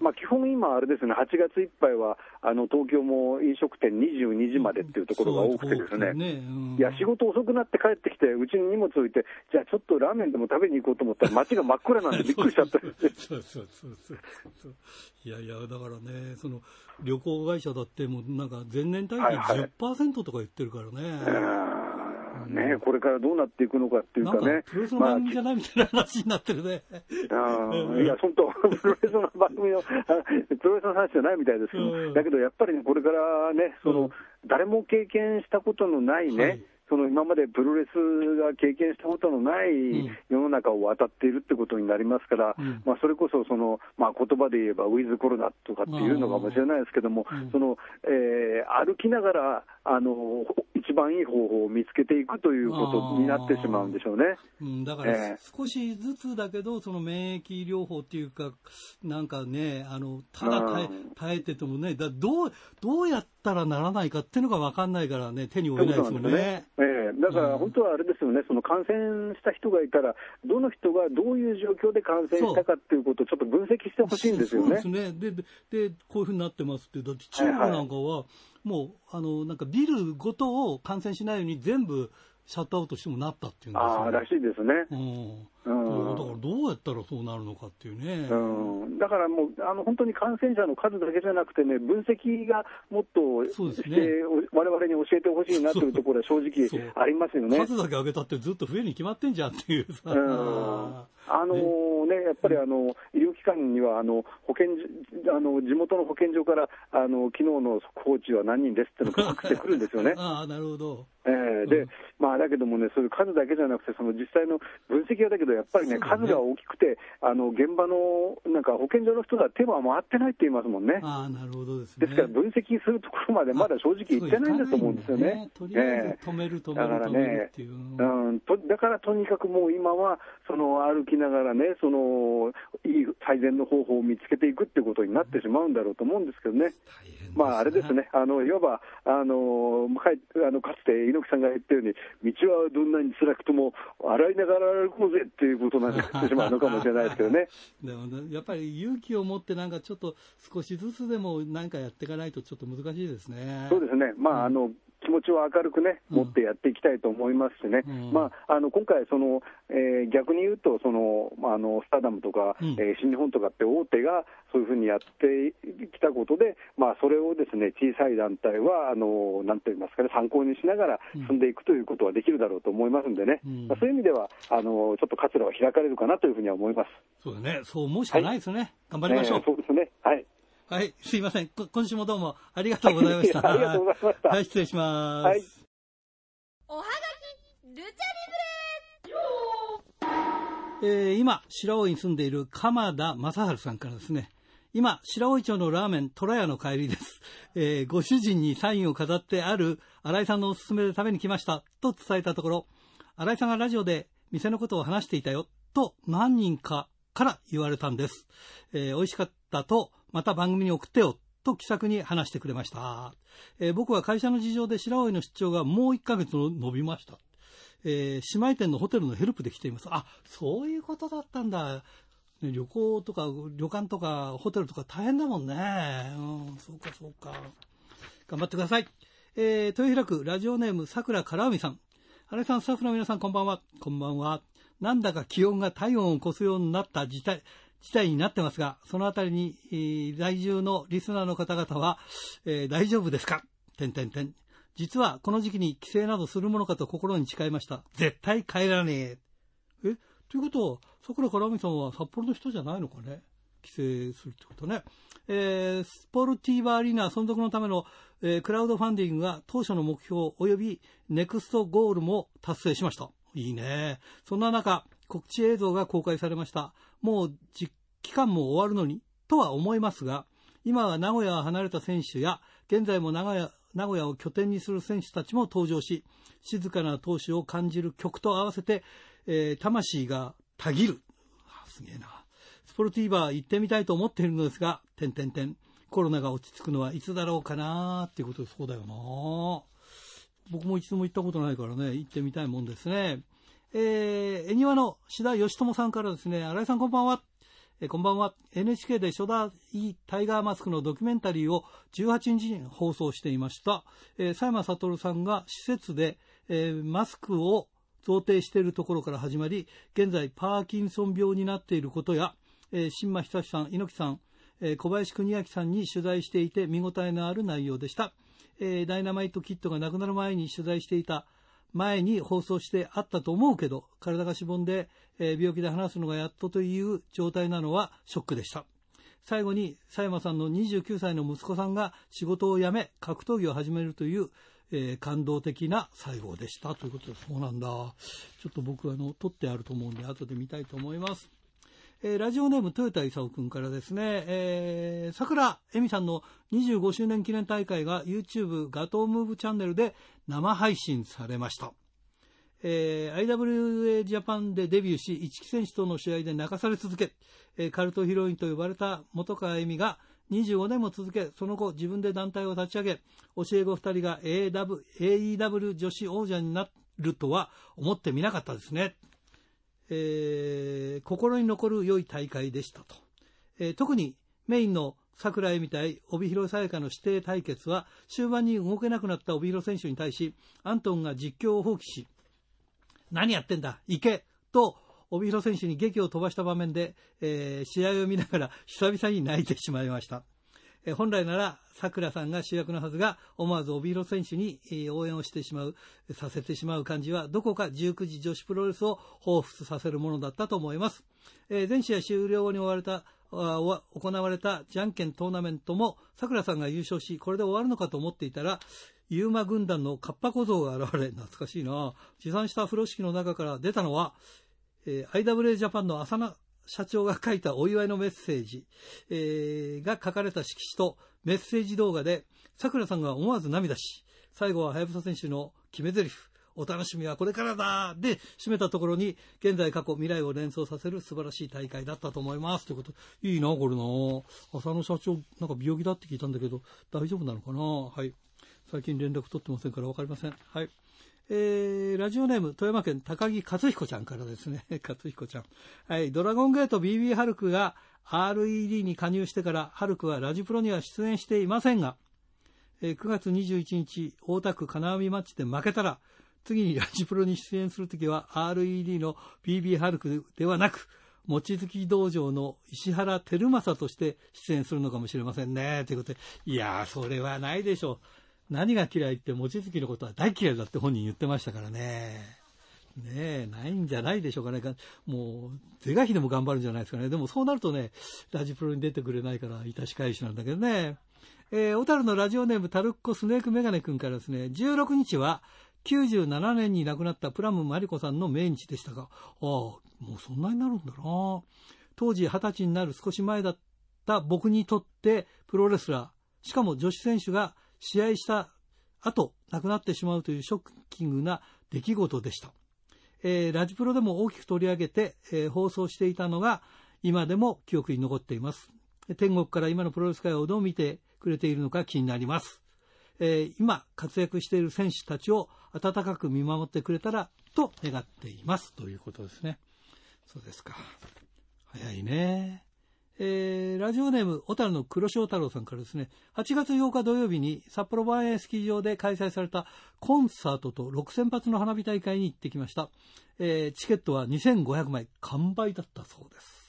まあ、基本今、あれですね、8月いっぱいはあの東京も飲食店22時までっていうところが多くてですね、ね。うん、いや、仕事遅くなって帰ってきて、うちに荷物置いて、じゃあちょっとラーメンでも食べに行こうと思ったら、街が真っ暗なんで びっくりしちゃった。そうそうそうそう。いやいや、だからね、その旅行会社だって、もうなんか前年対比10%とか言ってるからね。はいはいね、これからどうなっていくのかっていうかね。プロレスの番組じゃないみたいな話になってるね。あいや、本当、プロレスの番組の、プロレスの話じゃないみたいですけど、だけどやっぱりね、これからね、その、誰も経験したことのないね、はいその今までプロレスが経験したことのない世の中を渡っているってことになりますから、うん、まあ、それこそその、まあ、言葉で言えばウィズコロナとかっていうのかもしれないですけども、そのえー、歩きながらあの一番いい方法を見つけていくということになってしまうんでしょうね。うん、だから少しずつだけど、その免疫療法っていうか、なんかね、あのただ耐え耐えててもねだどう、どうやったらならないかっていうのが分かんないからね、手に負えないですよね。ね。えー、だから本当はあれですよね、その感染した人がいたら、どの人がどういう状況で感染したかっていうことをちょっと分析してほしいんですよね。そうですね。ででこういうふうになってますって、だって中国なんかは、もうあのなんかビルごとを感染しないように全部シャットアウトしてもなったっていうんですよ、ね、あらしいですね。うんうん、だからどうやったらそうなるのかっていうね。うん、だからもうあの本当に感染者の数だけじゃなくてね、分析がもっとして、ね、我々に教えてほしいなというところは正直ありますよね。数だけ上げたってずっと増えに決まってんじゃんっていうさ。うんあのね、ね、やっぱりあの医療機関にはあの保健あの地元の保健所からあの昨日の速報値は何人ですっていうのがてくるんですよね。あなるほど。えー、で、うん、まあだけどもね、そ数だけじゃなくて、その実際の分析はだけど、やっぱりね、ね。数が大きくて、あの現場のなんか保健所の人が手は回ってないって言いますもんね。あなるほどです、ね、ですから、分析するところまでまだ正直いってないんだと思うんですよね。とりあえず止める、止める、だからね、うん、とだからとにかくもう今は、その歩きながらね、そのいい最善の方法を見つけていくっていうことになってしまうんだろうと思うんですけどね。まあ、あれですね、あのいわばあのかあのかつて猪木さんが言ったように、道はどんなに辛くとも、洗いながら歩こうぜっていうことになってしまうのかもしれないですけどね。でもやっぱり勇気を持って、なんかちょっと少しずつでも何かやっていかないと、ちょっと難しいですね。そうですね、まあ、あの気持ちを明るくね、持ってやっていきたいと思いますしね、うん、まあ、あの今回その、えー、逆に言うとその、まあ、あのスターダムとか、うん、えー、新日本とかって大手がそういうふうにやってきたことで、まあ、それをですね小さい団体はあのなんて言いますかね、参考にしながら進んでいくということはできるだろうと思いますんでね、うん、まあ、そういう意味ではあの、ちょっと活路は開かれるかなというふうには思います。そうだね、そう思うしかないですね、はい、頑張りましょう。えー、そうですね。はいはい、すいません。今週もどうもありがとうございました。ありがとうございました。はい、失礼します。はいおはがき、ルチャリブレえー、今、白老に住んでいる鎌田正治さんからですね、今、白老町のラーメン、虎屋の帰りです。えー、ご主人にサインを飾ってある新井さんのおすすめで食べに来ました、と伝えたところ、新井さんがラジオで店のことを話していたよ、と何人かから言われたんです。えー、美味しかったと、また番組に送ってよ、と気さくに話してくれました。えー、僕は会社の事情で白老の出張がもう1ヶ月伸びました。えー、姉妹店のホテルのヘルプで来ています。あ、そういうことだったんだ。ね、旅行とか旅館とかホテルとか大変だもんね。うん、そうかそうか。頑張ってください。えー、豊平区ラジオネーム桜から海さん。原さん、スタッフの皆さんこんばんは。こんばんは。なんだか気温が体温を越すようになった事態、事態になってますが、そのあたりに、えー、在住のリスナーの方々は、えー、大丈夫ですか？点点点。実はこの時期に帰省などするものかと心に誓いました。絶対帰らねえ。え？ということは、桜からみさんは札幌の人じゃないのかね？帰省するってことね。えー、スポルティーバアリーナ存続のための、えー、クラウドファンディングが当初の目標及びネクストゴールも達成しました。いいね。そんな中、告知映像が公開されました。もう期間も終わるのにとは思いますが、今は名古屋を離れた選手や、現在も名古屋名古屋を拠点にする選手たちも登場し、静かな闘志を感じる曲と合わせて、えー、魂がたぎる。すげえな。スポルティーバー行ってみたいと思っているのですが、点々点。コロナが落ち着くのはいつだろうかなーっていうことでそうだよな僕も一度も行ったことないからね、行ってみたいもんですね。えー、恵庭の志田義友さんからですね、新井さんこんばんは。えー、こんばんは。NHK で初代タイガーマスクのドキュメンタリーを18日に放送していました。えー、佐山悟さんが施設で、えー、マスクを贈呈しているところから始まり、現在パーキンソン病になっていることや、えー、新間久さん、猪木さん、えー、小林邦明さんに取材していて見応えのある内容でした。えー、ダイナマイトキットが亡くなる前に取材していた前に放送してあったと思うけど、体がしぼんで、えー、病気で話すのがやっとという状態なのはショックでした。最後に佐山さんの29歳の息子さんが仕事を辞め格闘技を始めるという、えー、感動的な最後でしたということでそうなんだちょっと僕あの撮ってあると思うんで後で見たいと思います。えー、ラジオネーム豊田勲君からですね、えー、桜恵美さんの25周年記念大会が YouTube ガトームーブチャンネルで生配信されました。えー、IWA ジャパンでデビューし、一木選手との試合で泣かされ続け、えー、カルトヒロインと呼ばれた本川恵美が25年も続け、その後自分で団体を立ち上げ、教え子2人が AW AEW 女子王者になるとは思ってみなかったですね。えー、心に残る良い大会でしたと。えー、特にメインの桜井みたい帯広沙耶香の指定対決は終盤に動けなくなった帯広選手に対しアントンが実況を放棄し何やってんだ行けと帯広選手に劇を飛ばした場面で、えー、試合を見ながら久々に泣いてしまいました。え、本来なら、さくらさんが主役のはずが、思わず帯広選手に、え、応援をしてしまう、させてしまう感じは、どこか19時女子プロレスを彷彿させるものだったと思います。え全試合終了後に終われた、行われたじゃんけんトーナメントも、さくらさんが優勝し、これで終わるのかと思っていたら、ユーマ軍団のカッパ小僧が現れ、懐かしいな持参した風呂敷の中から出たのは、えー、IWA ジャパンの浅野社長が書いたお祝いのメッセージ、えー、が書かれた色紙とメッセージ動画で、桜さんが思わず涙し、最後は早草選手の決め台詞、お楽しみはこれからだで締めたところに、現在、過去、未来を連想させる素晴らしい大会だったと思います。ということ。いいな、これな。浅野社長、なんか病気だって聞いたんだけど、大丈夫なのかな？はい。最近連絡取ってませんから分かりません。はい。えー、ラジオネーム、富山県高木克彦ちゃんからですね。克彦ちゃん。はい。ドラゴンゲート BB ハルクが RED に加入してから、ハルクはラジプロには出演していませんが、えー、9月21日、大田区金網マッチで負けたら、次にラジプロに出演するときは RED の BB ハルクではなく、望月道場の石原照正として出演するのかもしれませんね。ということで、いやー、それはないでしょう。何が嫌いって望月のことは大嫌いだって本人言ってましたからね。ねえ、ないんじゃないでしょうかね。もう、是が非でも頑張るんじゃないですかね。でもそうなるとね、ラジプロに出てくれないから、いたし返しなんだけどね。えー、小樽のラジオネームタルッコスネークメガネ君からですね、16日は97年に亡くなったプラムマリコさんの命日でしたが、ああ、もうそんなになるんだな。当時20歳になる少し前だった僕にとってプロレスラー、しかも女子選手が試合した後、亡くなってしまうというショッキングな出来事でした。えー、ラジプロでも大きく取り上げて、えー、放送していたのが、今でも記憶に残っています。天国から今のプロレス界をどう見てくれているのか気になります。えー、今活躍している選手たちを温かく見守ってくれたらと願っています。ということですね。そうですか。早いね。えー、ラジオネーム、小樽の黒潮太郎さんからですね、8月8日土曜日に札幌万栄スキー場で開催されたコンサートと6000発の花火大会に行ってきました。えー、チケットは2500枚完売だったそうです。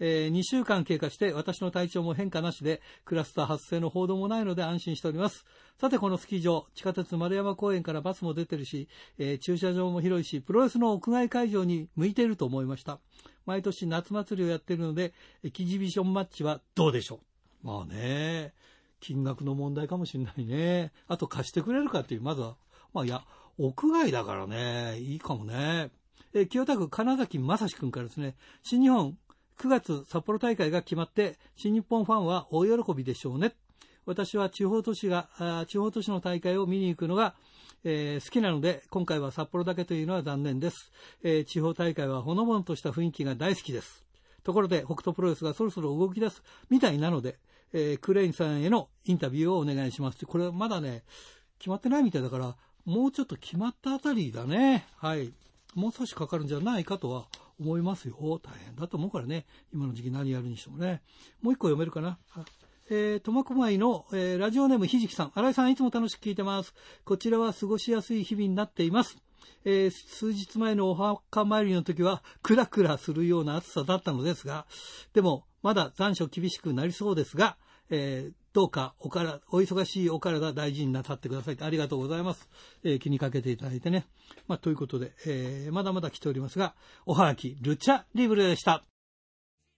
えー、2週間経過して私の体調も変化なしでクラスター発生の報道もないので安心しております。さてこのスキー場、地下鉄丸山公園からバスも出てるし、えー、駐車場も広いし、プロレスの屋外会場に向いていると思いました。毎年夏祭りをやってるので、エキジビションマッチはどうでしょう？まあね、金額の問題かもしれないね。あと貸してくれるかっていう、まずは、まあいや、屋外だからね、いいかもね。え清田区金崎正史君からですね、新日本9月札幌大会が決まって、新日本ファンは大喜びでしょうね。私は地方都市が、地方都市の大会を見に行くのが、えー、好きなので、今回は札幌だけというのは残念です。えー、地方大会はほのぼのとした雰囲気が大好きです。ところで、北斗プロレスがそろそろ動き出すみたいなので、えー、クレインさんへのインタビューをお願いします。これはまだね、決まってないみたいだから、もうちょっと決まったあたりだね。はい。もう少しかかるんじゃないかとは思いますよ。大変だと思うからね。今の時期何やるにしてもね。もう一個読めるかな。え、苫小牧の、えー、ラジオネームひじきさん。新井さんいつも楽しく聞いてます。こちらは過ごしやすい日々になっています。えー、数日前のお墓参りの時は、クラクラするような暑さだったのですが、でも、まだ残暑厳しくなりそうですが、えー、どうかおから、お忙しいお体大事になさってください。ありがとうございます。えー、気にかけていただいてね。まあ、ということで、えー、まだまだ来ておりますが、おはがき、ルチャリブレでした。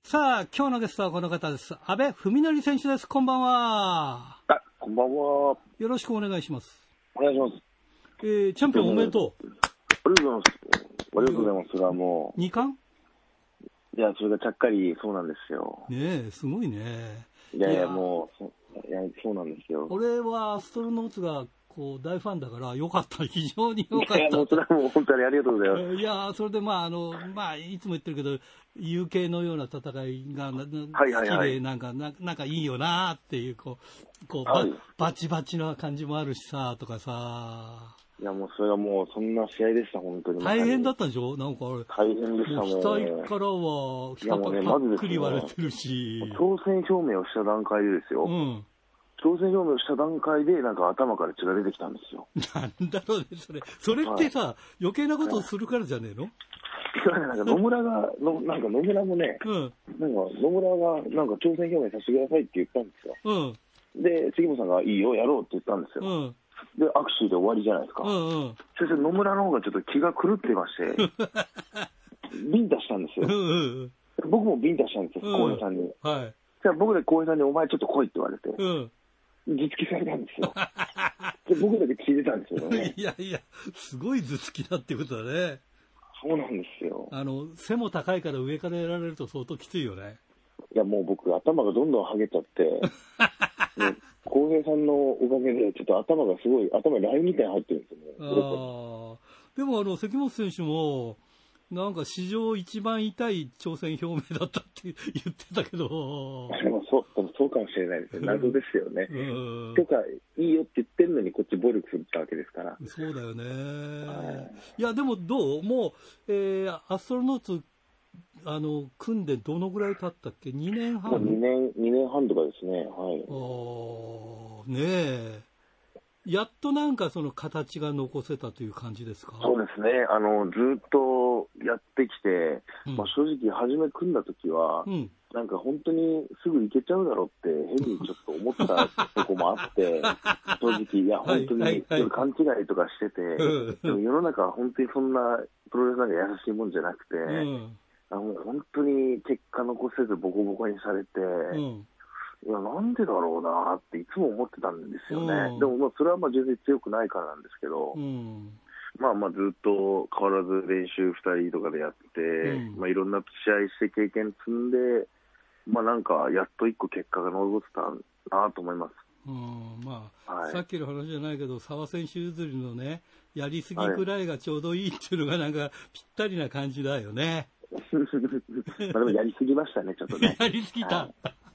さあ、今日のゲストはこの方です。安倍文則選手です。こんばんは。あ、こんばんは。よろしくお願いします。お願いします。えー、チャンピオンおめでとう。ありがとうございます。ありがとうございます。それはもう。2冠？いや、それがちゃっかりそうなんですよ。ねえ、すごいね。いやいや、もう、いや、そうなんですよ。俺はストロノーツがこう大ファンだからよかった、非常によかった。いや、もうそれはもう本当にありがとうございます。いや、それでまあ、あの、まあ、いつも言ってるけど、有形のような戦いが、はいはいはい、好きで、なんか、ななんかいいよなっていう、こう、こう、はい、バチバチな感じもあるしさ、とかさ。いや、もうそれはもう、そんな試合でした、本当に。大変だったでしょ？なんかあれ。大変でしたもん。額からは、いやもうね、まずですね、割れてるし。挑戦表明をした段階でですよ。うん。挑戦表明をした段階で、なんか頭から血が出てきたんですよ。なんだろうね、それ。それってさ、はい、余計なことをするからじゃねえの、なんか野村が、のなんか野村もね、うん、なんか野村がなんか挑戦表明させてくださいって言ったんですよ。うん、で、杉本さんがいいよ、やろうって言ったんですよ。うんで、握手で終わりじゃないですか。うんうん、そして野村の方がちょっと気が狂っていまして、ビンタしたんですよ。うんうん、僕もビンタしたんですよ、浩、平、さんに。はい、じゃあ僕で浩平さんに、お前ちょっと来いって言われて、うん、頭突きされたんですよ。で僕だけ聞いてたんですよね。いやいや、すごい頭突きだっていうことだね。そうなんですよ。あの、背も高いから上からやられると相当きついよね。いや、もう僕、頭がどんどんはげちゃって、浩平さんのおかげで、ちょっと頭がすごい、頭にラインみたいに入ってるんですよね。あでも、あの、関本選手も、なんか史上一番痛い挑戦表明だったって 言ってたけど。でもそう、そうかもしれないですね。謎ですよね。とか、いいよって言ってるのにこっち暴力するったわけですから。そうだよね。はい、いや、でもどう？もう、えー、アストロノーツあの、組んでどのぐらい経ったっけ ?2 年半 ?2 年、2年半とかですね。はい。ああ、ねえ。やっとなんかその形が残せたという感じですか？そうですね。あの、ずっとやってきて、うん、まあ正直初め組んだ時は、うん、なんか本当にすぐ行けちゃうだろうって変にちょっと思ったとこもあって、正直、いや本当に勘違いとかしてて、でも世の中は本当にそんなプロレスなんか優しいもんじゃなくて、うん。あの本当に結果残せずボコボコにされて、うん、いや、なんでだろうなっていつも思ってたんですよね。うん、でも、まあ、それはまあ全然強くないからなんですけど、うん、まあまあずっと変わらず練習2人とかでやって、まあいろんな試合して経験積んで、まあなんかやっと1個結果が残ってたなと思います。うんまあ、はい、さっきの話じゃないけど、澤選手譲りのね、やりすぎくらいがちょうどいいっていうのが、なんかぴったりな感じだよね。まあでもやりすぎましたね、ちょっとね。やりすぎた。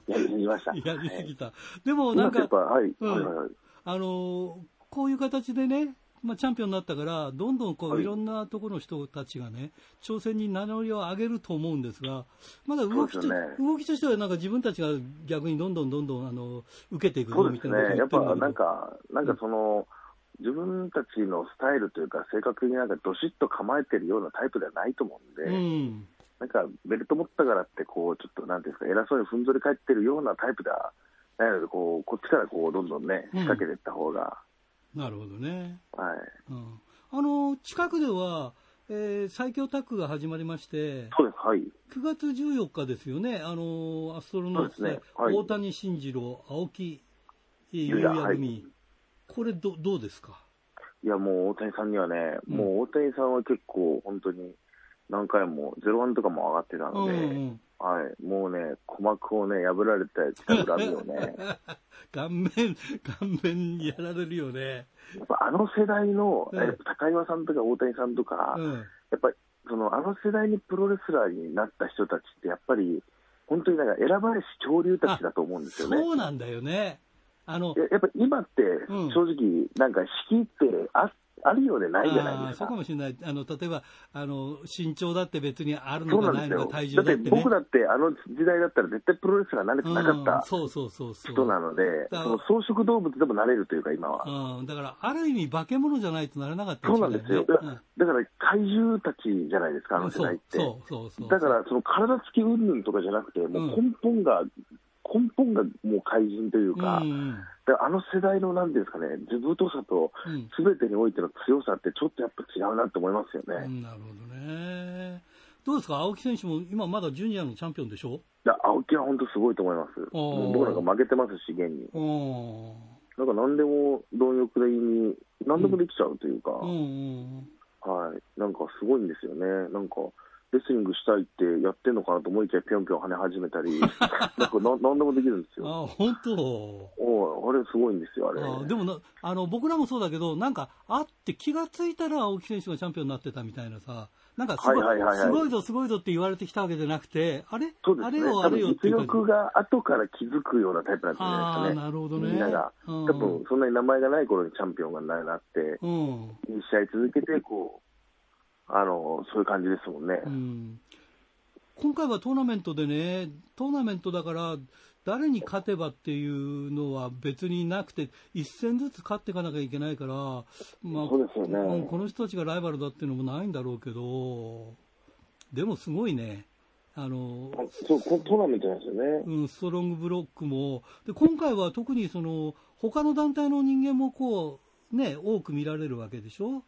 やりすぎました。やりすぎた。でもなんか、はい、うん、はいはい。あのこういう形でね、まあ、チャンピオンになったから、どんどんこう、はい、いろんなところの人たちがね、挑戦に名乗りを上げると思うんですが、まだ動きと,、ね、動きとしては、なんか自分たちが逆にどんどんどんどんあの受けていくそうですね、やっぱなんか、なんかその、うん、自分たちのスタイルというか、性格になんかどしっと構えてるようなタイプではないと思うんで、うんなんかベルト持ったからってこうちょっとなんていうんですか偉そうにふんぞり返ってるようなタイプではないのでこうこっちからこうどんどんね仕掛けていった方が、うん、なるほどね、はい、うん、あの近くでは、えー、最強タッグが始まりましてそうです。はい。9月14日ですよね。あのアストロノーツで、ね。はい、大谷慎次郎青木優也組、はい、これどどうですか？いやもう大谷さんにはね、うん、もう大谷さんは結構本当に何回も、01とかも上がってたので、うんうん、はい、もうね、鼓膜をね、破られてきた恨みをね。顔面、顔面やられるよね。やっぱあの世代の、うん、高岩さんとか大谷さんとか、うん、やっぱりそのあの世代にプロレスラーになった人たちって、やっぱり本当になんか選ばれし潮流たちだと思うんですよね。そうなんだよね。あのやっぱ今って、正直、なんか敷居ってあっあるようでないじゃないですか。そうかもしれない。あの、例えば、あの、身長だって別にあるのかないのか、体重だって、ね、だって僕だってあの時代だったら絶対プロレスラーなれてなかったそうそうそう人なので、その草食動物でもなれるというか、今は。うん、だから、ある意味化け物じゃないとなれなかった、ね、そうなんですよ。だから、怪獣たちじゃないですか、あの世代って。そうそうそうだから、その体つき云々とかじゃなくて、もう根本が根本がもう怪人というか、うん、あの世代のなんですかね、図太さと、すべてにおいての強さってちょっとやっぱ違うなと思いますよね。なるほどね。どうですか、青木選手も今まだジュニアのチャンピオンでしょ？いや、青木は本当すごいと思います。僕なんか負けてますし、現に。なんか何でも貪欲でに、何でもできちゃうというか、うん、はい、なんかすごいんですよね。なんかレスリングしたいってやってんのかなと思いきや、ぴょんぴょん跳ね始めたり、なんかななんでもできるんですよ。あ本当おあれ、すごいんですよ、あれ。あでもなあの、僕らもそうだけど、なんか、あって気がついたら青木選手がチャンピオンになってたみたいなさ、なんかすごい,、はいはいはいはい、すごいぞ、すごいぞって言われてきたわけじゃなくて、あれそうです、ね、あれよ、あれよって実力が後から気づくようなタイプなんですね。なるほどね。みんなが、うん、多分そんなに名前がない頃にチャンピオンがなって、うん、いい試合続けて、こう、あの、そういう感じですもんね。うん今回はトーナメントでね、トーナメントだから、誰に勝てばっていうのは別になくて、一戦ずつ勝っていかなきゃいけないから、まあ、そうですよね、この人たちがライバルだっていうのもないんだろうけど、でもすごいね。あのそうトーナメントなんですよね、うん、ストロングブロックも、で今回は特にその他の団体の人間もこう、ね、多く見られるわけでしょ？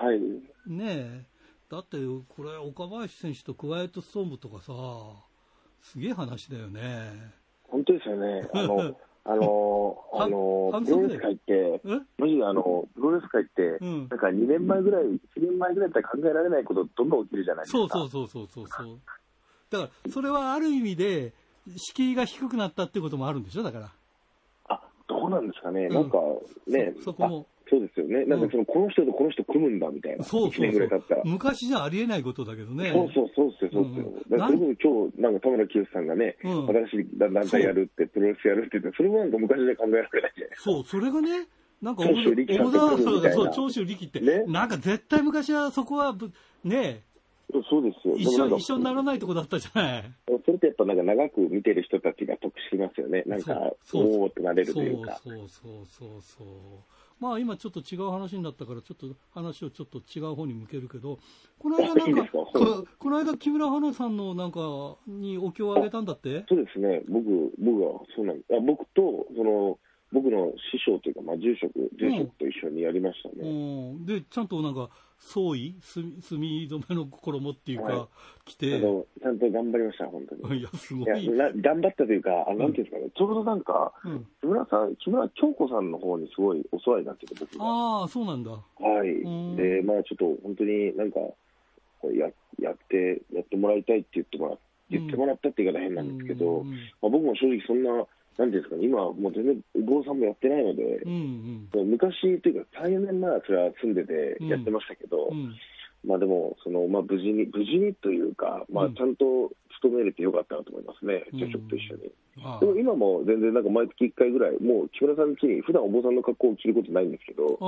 はい。ねだってこれ岡林選手とクワイエットストームとかさすげえ話だよね。本当ですよね。あのあの あのプロレス界って、マジであのプロレス界って、うん、なんか2年前ぐらい、1年前ぐらいだったら考えられないこと、どんどん起きるじゃないですか。そうそうそうそうそう。だから、それはある意味で、敷居が低くなったってこともあるんでしょ、だから。あどうなんですかね、うん、なんかね、そこもそうですよね。なんかその、この人とこの人組むんだみたいな。そうそう。昔じゃありえないことだけどね。そうそうそうですよ、そうですよ。だからそれこそ今日、なんか田村清さんがね、新しい団体やるって、プロレスやるって言って、それもなんか昔じゃ考えられないじゃない。そう、それがね、なんか、小沢そう、長州力って、ね、なんか絶対昔はそこは、ねそうですよ。一緒一緒にならないとこだったじゃない。それってやっぱなんか長く見てる人たちが得しますよね。なんか、おおってなれるというか。そうそうそうそう。まあ今ちょっと違う話になったから、ちょっと話をちょっと違う方に向けるけど、この間なんか、ここの間木村花さんのなんかにお経をあげたんだって？そうですね、僕、僕はそうなんあ僕と、その、僕の師匠というか、まあ、住職、住職と一緒にやりましたね。うん、で、ちゃんとなんか、総意、墨染めの衣っていうか、はい、着て。ちゃんと頑張りました、本当に。いや、すごい。いや頑張ったというか、あなんていうんですかね、うん、ちょうどなんか、うん、木村さん、木村京子さんの方にすごいお世話になってて、僕が。ああ、そうなんだ。はい。で、まあちょっと本当になんか、ややって、やってもらいたいって言ってもら言ってもらったって言い方変なんですけど、まあ、僕も正直そんな、なんですかね、今、もう全然、お坊さんもやってないので、うんうん、昔というか、3、4年前はそれは住んでてやってましたけど、うん。うん、まあでも、そのまあ、無事に、無事にというか、まあ、ちゃんと勤めれてよかったなと思いますね、住職と一緒に。でも今も全然、なんか毎月1回ぐらい、もう木村さんの家に、普段お坊さんの格好を着ることないんですけど、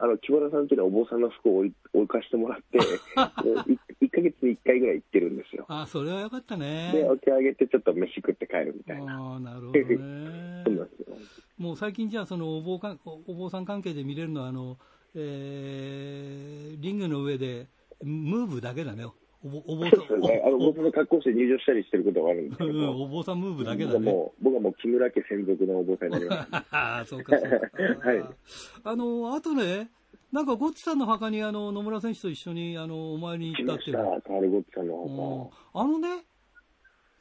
あの木村さんっていうのはお坊さんの服を置いかしてもらって、1か月に1回ぐらい行ってるんですよ。あそれはよかったね。で、お手上げて、ちょっと飯食って帰るみたいな。あなるほどね。そうなんですよ。もう最近じゃあ、そのお坊かお坊さん関係で見れるのは、あの、えー、リングの上で、ムーブだけだね。お坊お坊さん、ね、あの僕の格好して入場したりしてることはあるんですけど、うん、お坊さんムーブだけだね。も僕はもう木村家専属のお坊さんになります。ああ、そうか、そうか。はい。あの、あとね、なんかゴッチさんの墓にあの野村選手と一緒にあのお参りに行ったっていう。カール・ゴッチさんの墓。あのね、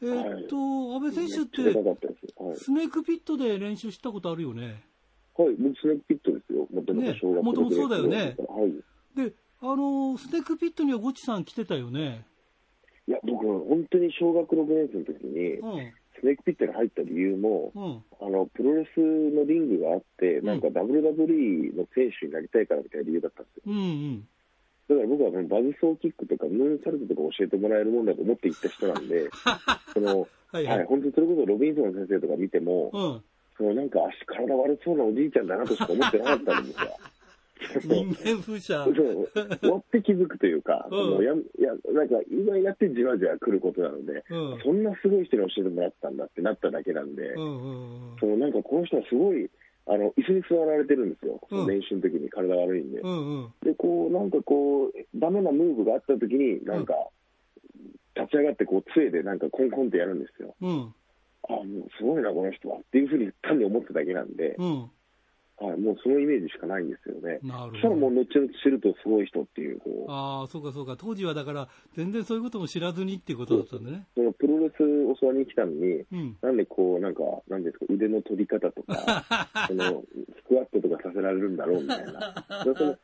えー、っと、はい、安倍選手って、はい、スネークピットで練習したことあるよね。はい、僕スネークピットですよ。もともと小学校、ね、もともとそうだよね。はい。で、あの、スネークピットにはゴチさん来てたよね？いや、僕、本当に小学6年生の時に、うん、スネークピットに入った理由も、うん、あのプロレスのリングがあって、なんか WWE の選手になりたいからみたいな理由だったんですよ。うんうんだから僕はバズソーキックとかムーンサルトとか教えてもらえるもんだと思って行った人なんで、そのはい、はい、本当にそれこそロビンソン先生とか見ても、うん、そのなんか足体悪そうなおじいちゃんだなとしか思ってなかったんですよ。人間風車。そう。終わって気づくというか、うん、ややなんか今やってじわじわ来ることなので、うん、そんなすごい人に教えてもらったんだってなっただけなんで、うんうんうん、そのなんかこの人はすごい、あの椅子に座られてるんですよ、うん、練習の時に体悪いんで、うんうん、でこうなんかこう、ダメなムーブがあった時に、なんか、立ち上がってこう杖でなんかコンコンってやるんですよ。うん。あもうすごいな、この人はっていうふうに単に思っただけなんで、うん、はい、もうそのイメージしかないんですよね。なるほど。そしたらもう後々知るとすごい人っていう、こう。ああ、そうかそうか。当時はだから、全然そういうことも知らずにっていうことだったんだね。そのプロレス教わりに来たのに、うん、なんでこう、なんか、なんですか、腕の取り方とか、その、スクワットとかさせられるんだろうみたいな。その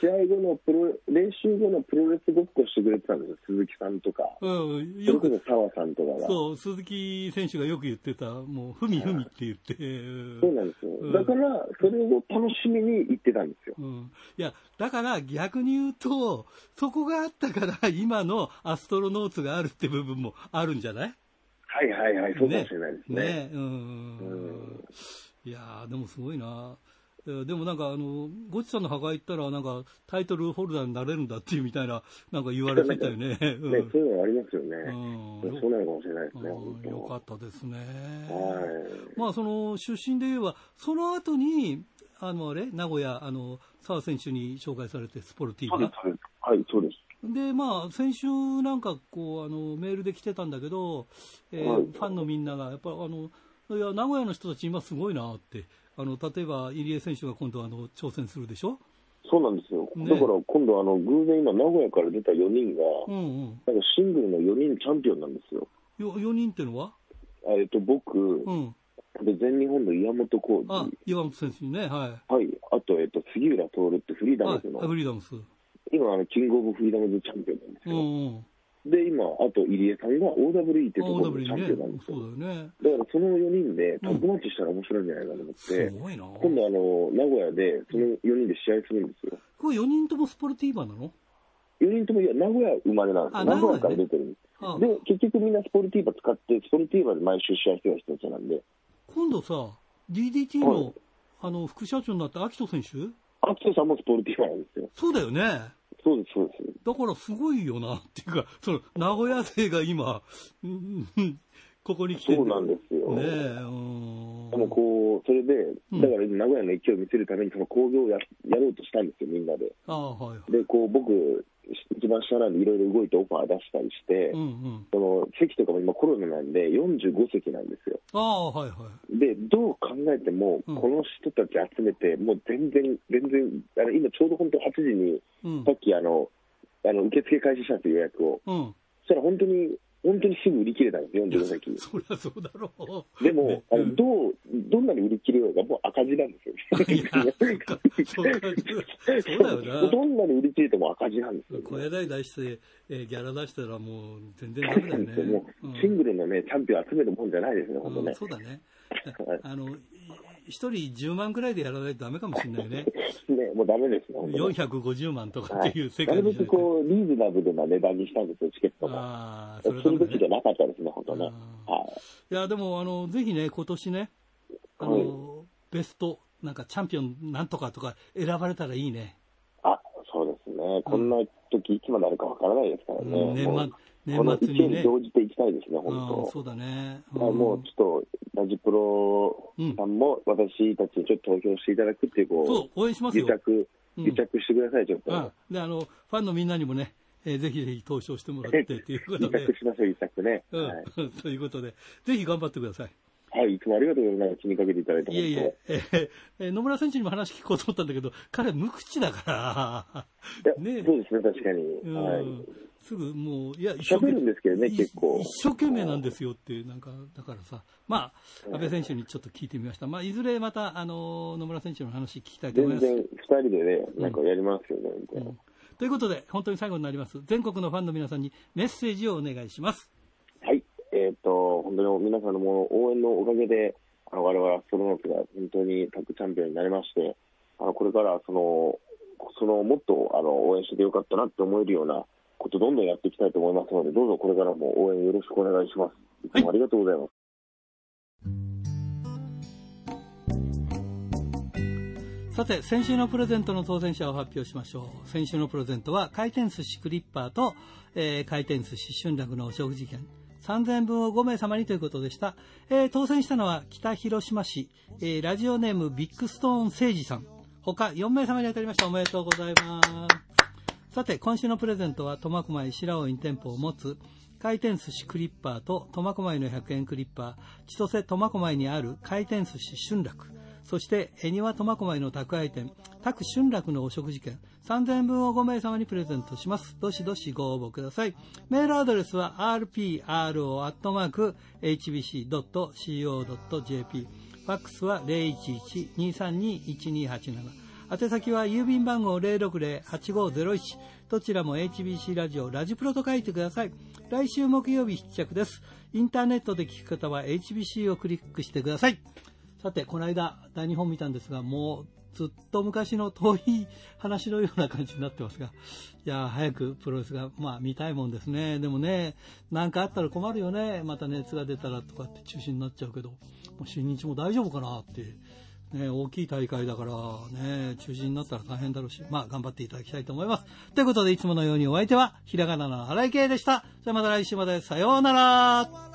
試合後のプロ、練習後のプロレスごっこしてくれてたんですよ、鈴木さんとか。うん、よく。澤さんとかが。そう、鈴木選手がよく言ってた、もう、ふみふみって言って。そうなんですよ。うん、だから、それを楽しみに行ってたんですよ。うん。いや、だから逆に言うと、そこがあったから、今のアストロノーツがあるって部分もあるんじゃない？はいはいはい、そうかもしれないですね。ねねうん。うんいやでもすごいな。でもなんかあの、ゴチさんの墓行ったら、なんかタイトルホルダーになれるんだっていうみたいな、なんか言われてたよね。ね、そういうのありますよね。うん、そうなのかもしれないですね。よかったですね。はい。まあその出身で言えば、その後に、あのあれ、名古屋、あの、澤選手に紹介されて、スポルティーバ。はい、そうです。で、まあ、先週なんか、こう、あの、メールで来てたんだけど、えーはい、ファンのみんなが、やっぱ、あの、いや、名古屋の人たち今すごいなって、あの例えば入江選手が今度あの挑戦するでしょ？そうなんですよ、ね、だから今度あの、偶然今、名古屋から出た4人が、うんうん、なんかシングルの4人チャンピオンなんですよ。よ4人っていうのは？えっと、僕、うん、で全日本の岩本浩二。岩本選手ね、はい。はい、あと、えっと、杉浦徹ってフリーダムズの。フリーダムズ。今あの、キングオブフリーダムズチャンピオンなんですよ。うんうんで、今、あと入江さんが OWE ってところのチャンピオンなんですよ。そうだよね。だからその4人でタッグマッチしたら面白いんじゃないかと思って、すごいな。今度あの、名古屋でその4人で試合するんですよ。これ4人ともスポルティーバーなの ?4 人とも、いや、名古屋生まれなんですよ。名古屋から出てるんです。で、結局みんなスポルティーバー使って、スポルティーバーで毎週試合してる人たちなんで。今度さ、DDT の、はい、あの、副社長になった秋人選手？秋人さんもスポルティーバーなんですよ。そうだよね。そうです、そうです。だからすごいよなっていうか、その、名古屋勢が今、ここに来てそうなんですよ。ねえ、でもこう、それで、だから名古屋の勢いを見せるために、その工業をややろうとしたんですよ、みんなで。あはい、で、こう、僕、一番下なんでいろいろ動いてオファー出したりして、うんうん、その席とかも今コロナなんで45席なんですよ。あはいはい、で、どう考えても、この人たち集めて、もう全然、全然、あの今ちょうど本当8時に、さっきあの、あの受付開始したんですよ、予約を。うん、そしたら本当に本当にすぐ売り切れたんです、45席。そりゃそうだろう。でも、ね、あのどう、どんなに売り切れようが、もう赤字なんですよ。そうだよな。どんなに売り切れても赤字なんですよ、小屋代出して、えー、ギャラ出したらもう全然ダメだよね。もう、シングルのね、チャンピオン集めるもんじゃないですね、本当ね。そうだね。あの、一人10万くらいでやらないとだめかもしれないね。ね、もうだめですね、450万とかっていう世界なるべくこう、リーズナブルな値段にしたんですよ、チケットが。ああ、それ、ね、べきじゃなかったですね、本当ね。はい。いや、でも、あの、ぜひね、今年ね、あの、はい、ベスト、なんかチャンピオンなんとかとか選ばれたらいいね。あ、そうですね。こんな時、いつまであるかわからないですからね。うん、年末年末にね。乗じていきたいですね、本当。そうだね。うん、もうちょっと、ラジプロさんも私たちにちょっと投票していただくっていう、こう、そう、応援しますよ。癒着、癒着してください、ちょっと。で、あの、ファンのみんなにもね、えー、ぜひぜひ投票してもらって っていうことで。癒着しましょう、癒着ね。うん、はい、ということで、ぜひ頑張ってください。はい、いつもありがとうございます。気にかけていただいて。いえいえ、えー、野村選手にも話聞こうと思ったんだけど、彼無口だから。ね、そうですね、確かに。はい。すぐもう、いや、一生懸命ですけどね、結構。一生懸命なんですよっていう、なんか、だからさ、まあ、安倍選手にちょっと聞いてみました。まあ、いずれまた、あの、野村選手の話聞きたいと思います。全然、二人でね、なんかやりますよね、みたいな。ということで、本当に最後になります。全国のファンの皆さんにメッセージをお願いします。はい。えっ、と、本当に皆さんのもの応援のおかげで、あの我々アストロノーツが本当にタッグチャンピオンになりまして、あのこれからその、そのもっとあの応援してよかったなって思えるようなことどんどんやっていきたいと思いますので、どうぞこれからも応援よろしくお願いします。いつもありがとうございます。さて、先週のプレゼントの当選者を発表しましょう。先週のプレゼントは、回転寿司クリッパーと、えー、回転寿司春楽のお食事券。3000円分を5名様にということでした。えー、当選したのは北広島市、えー、ラジオネームビッグストーン誠治さん。他4名様に当たりました。おめでとうございます。さて、今週のプレゼントは、苫小牧白尾院店舗を持つ、回転寿司クリッパーと苫小牧の100円クリッパー、千歳苫小牧にある回転寿司春楽、そして恵庭苫小牧の宅配店、宅春楽のお食事券、3000円分を5名様にプレゼントします。どしどしご応募ください。メールアドレスは rpro.hbc.co.jp。ファックスは011-232-1287。宛先は郵便番号060-8501どちらも HBC ラジオラジプロと書いてください。来週木曜日必着です。インターネットで聞く方は HBC をクリックしてください。さてこの間大日本見たんですがもうずっと昔の遠い話のような感じになってますが、いや、早くプロレスが、まあ見たいもんですね。でもね、なんかあったら困るよね。また熱が出たらとかって中止になっちゃうけど、もう新日も大丈夫かなって。ね、大きい大会だからね、中止になったら大変だろうし、まあ頑張っていただきたいと思います。ということで、いつものようにお相手は、ひらがなの荒井圭でした。じゃあまた来週まで、さようなら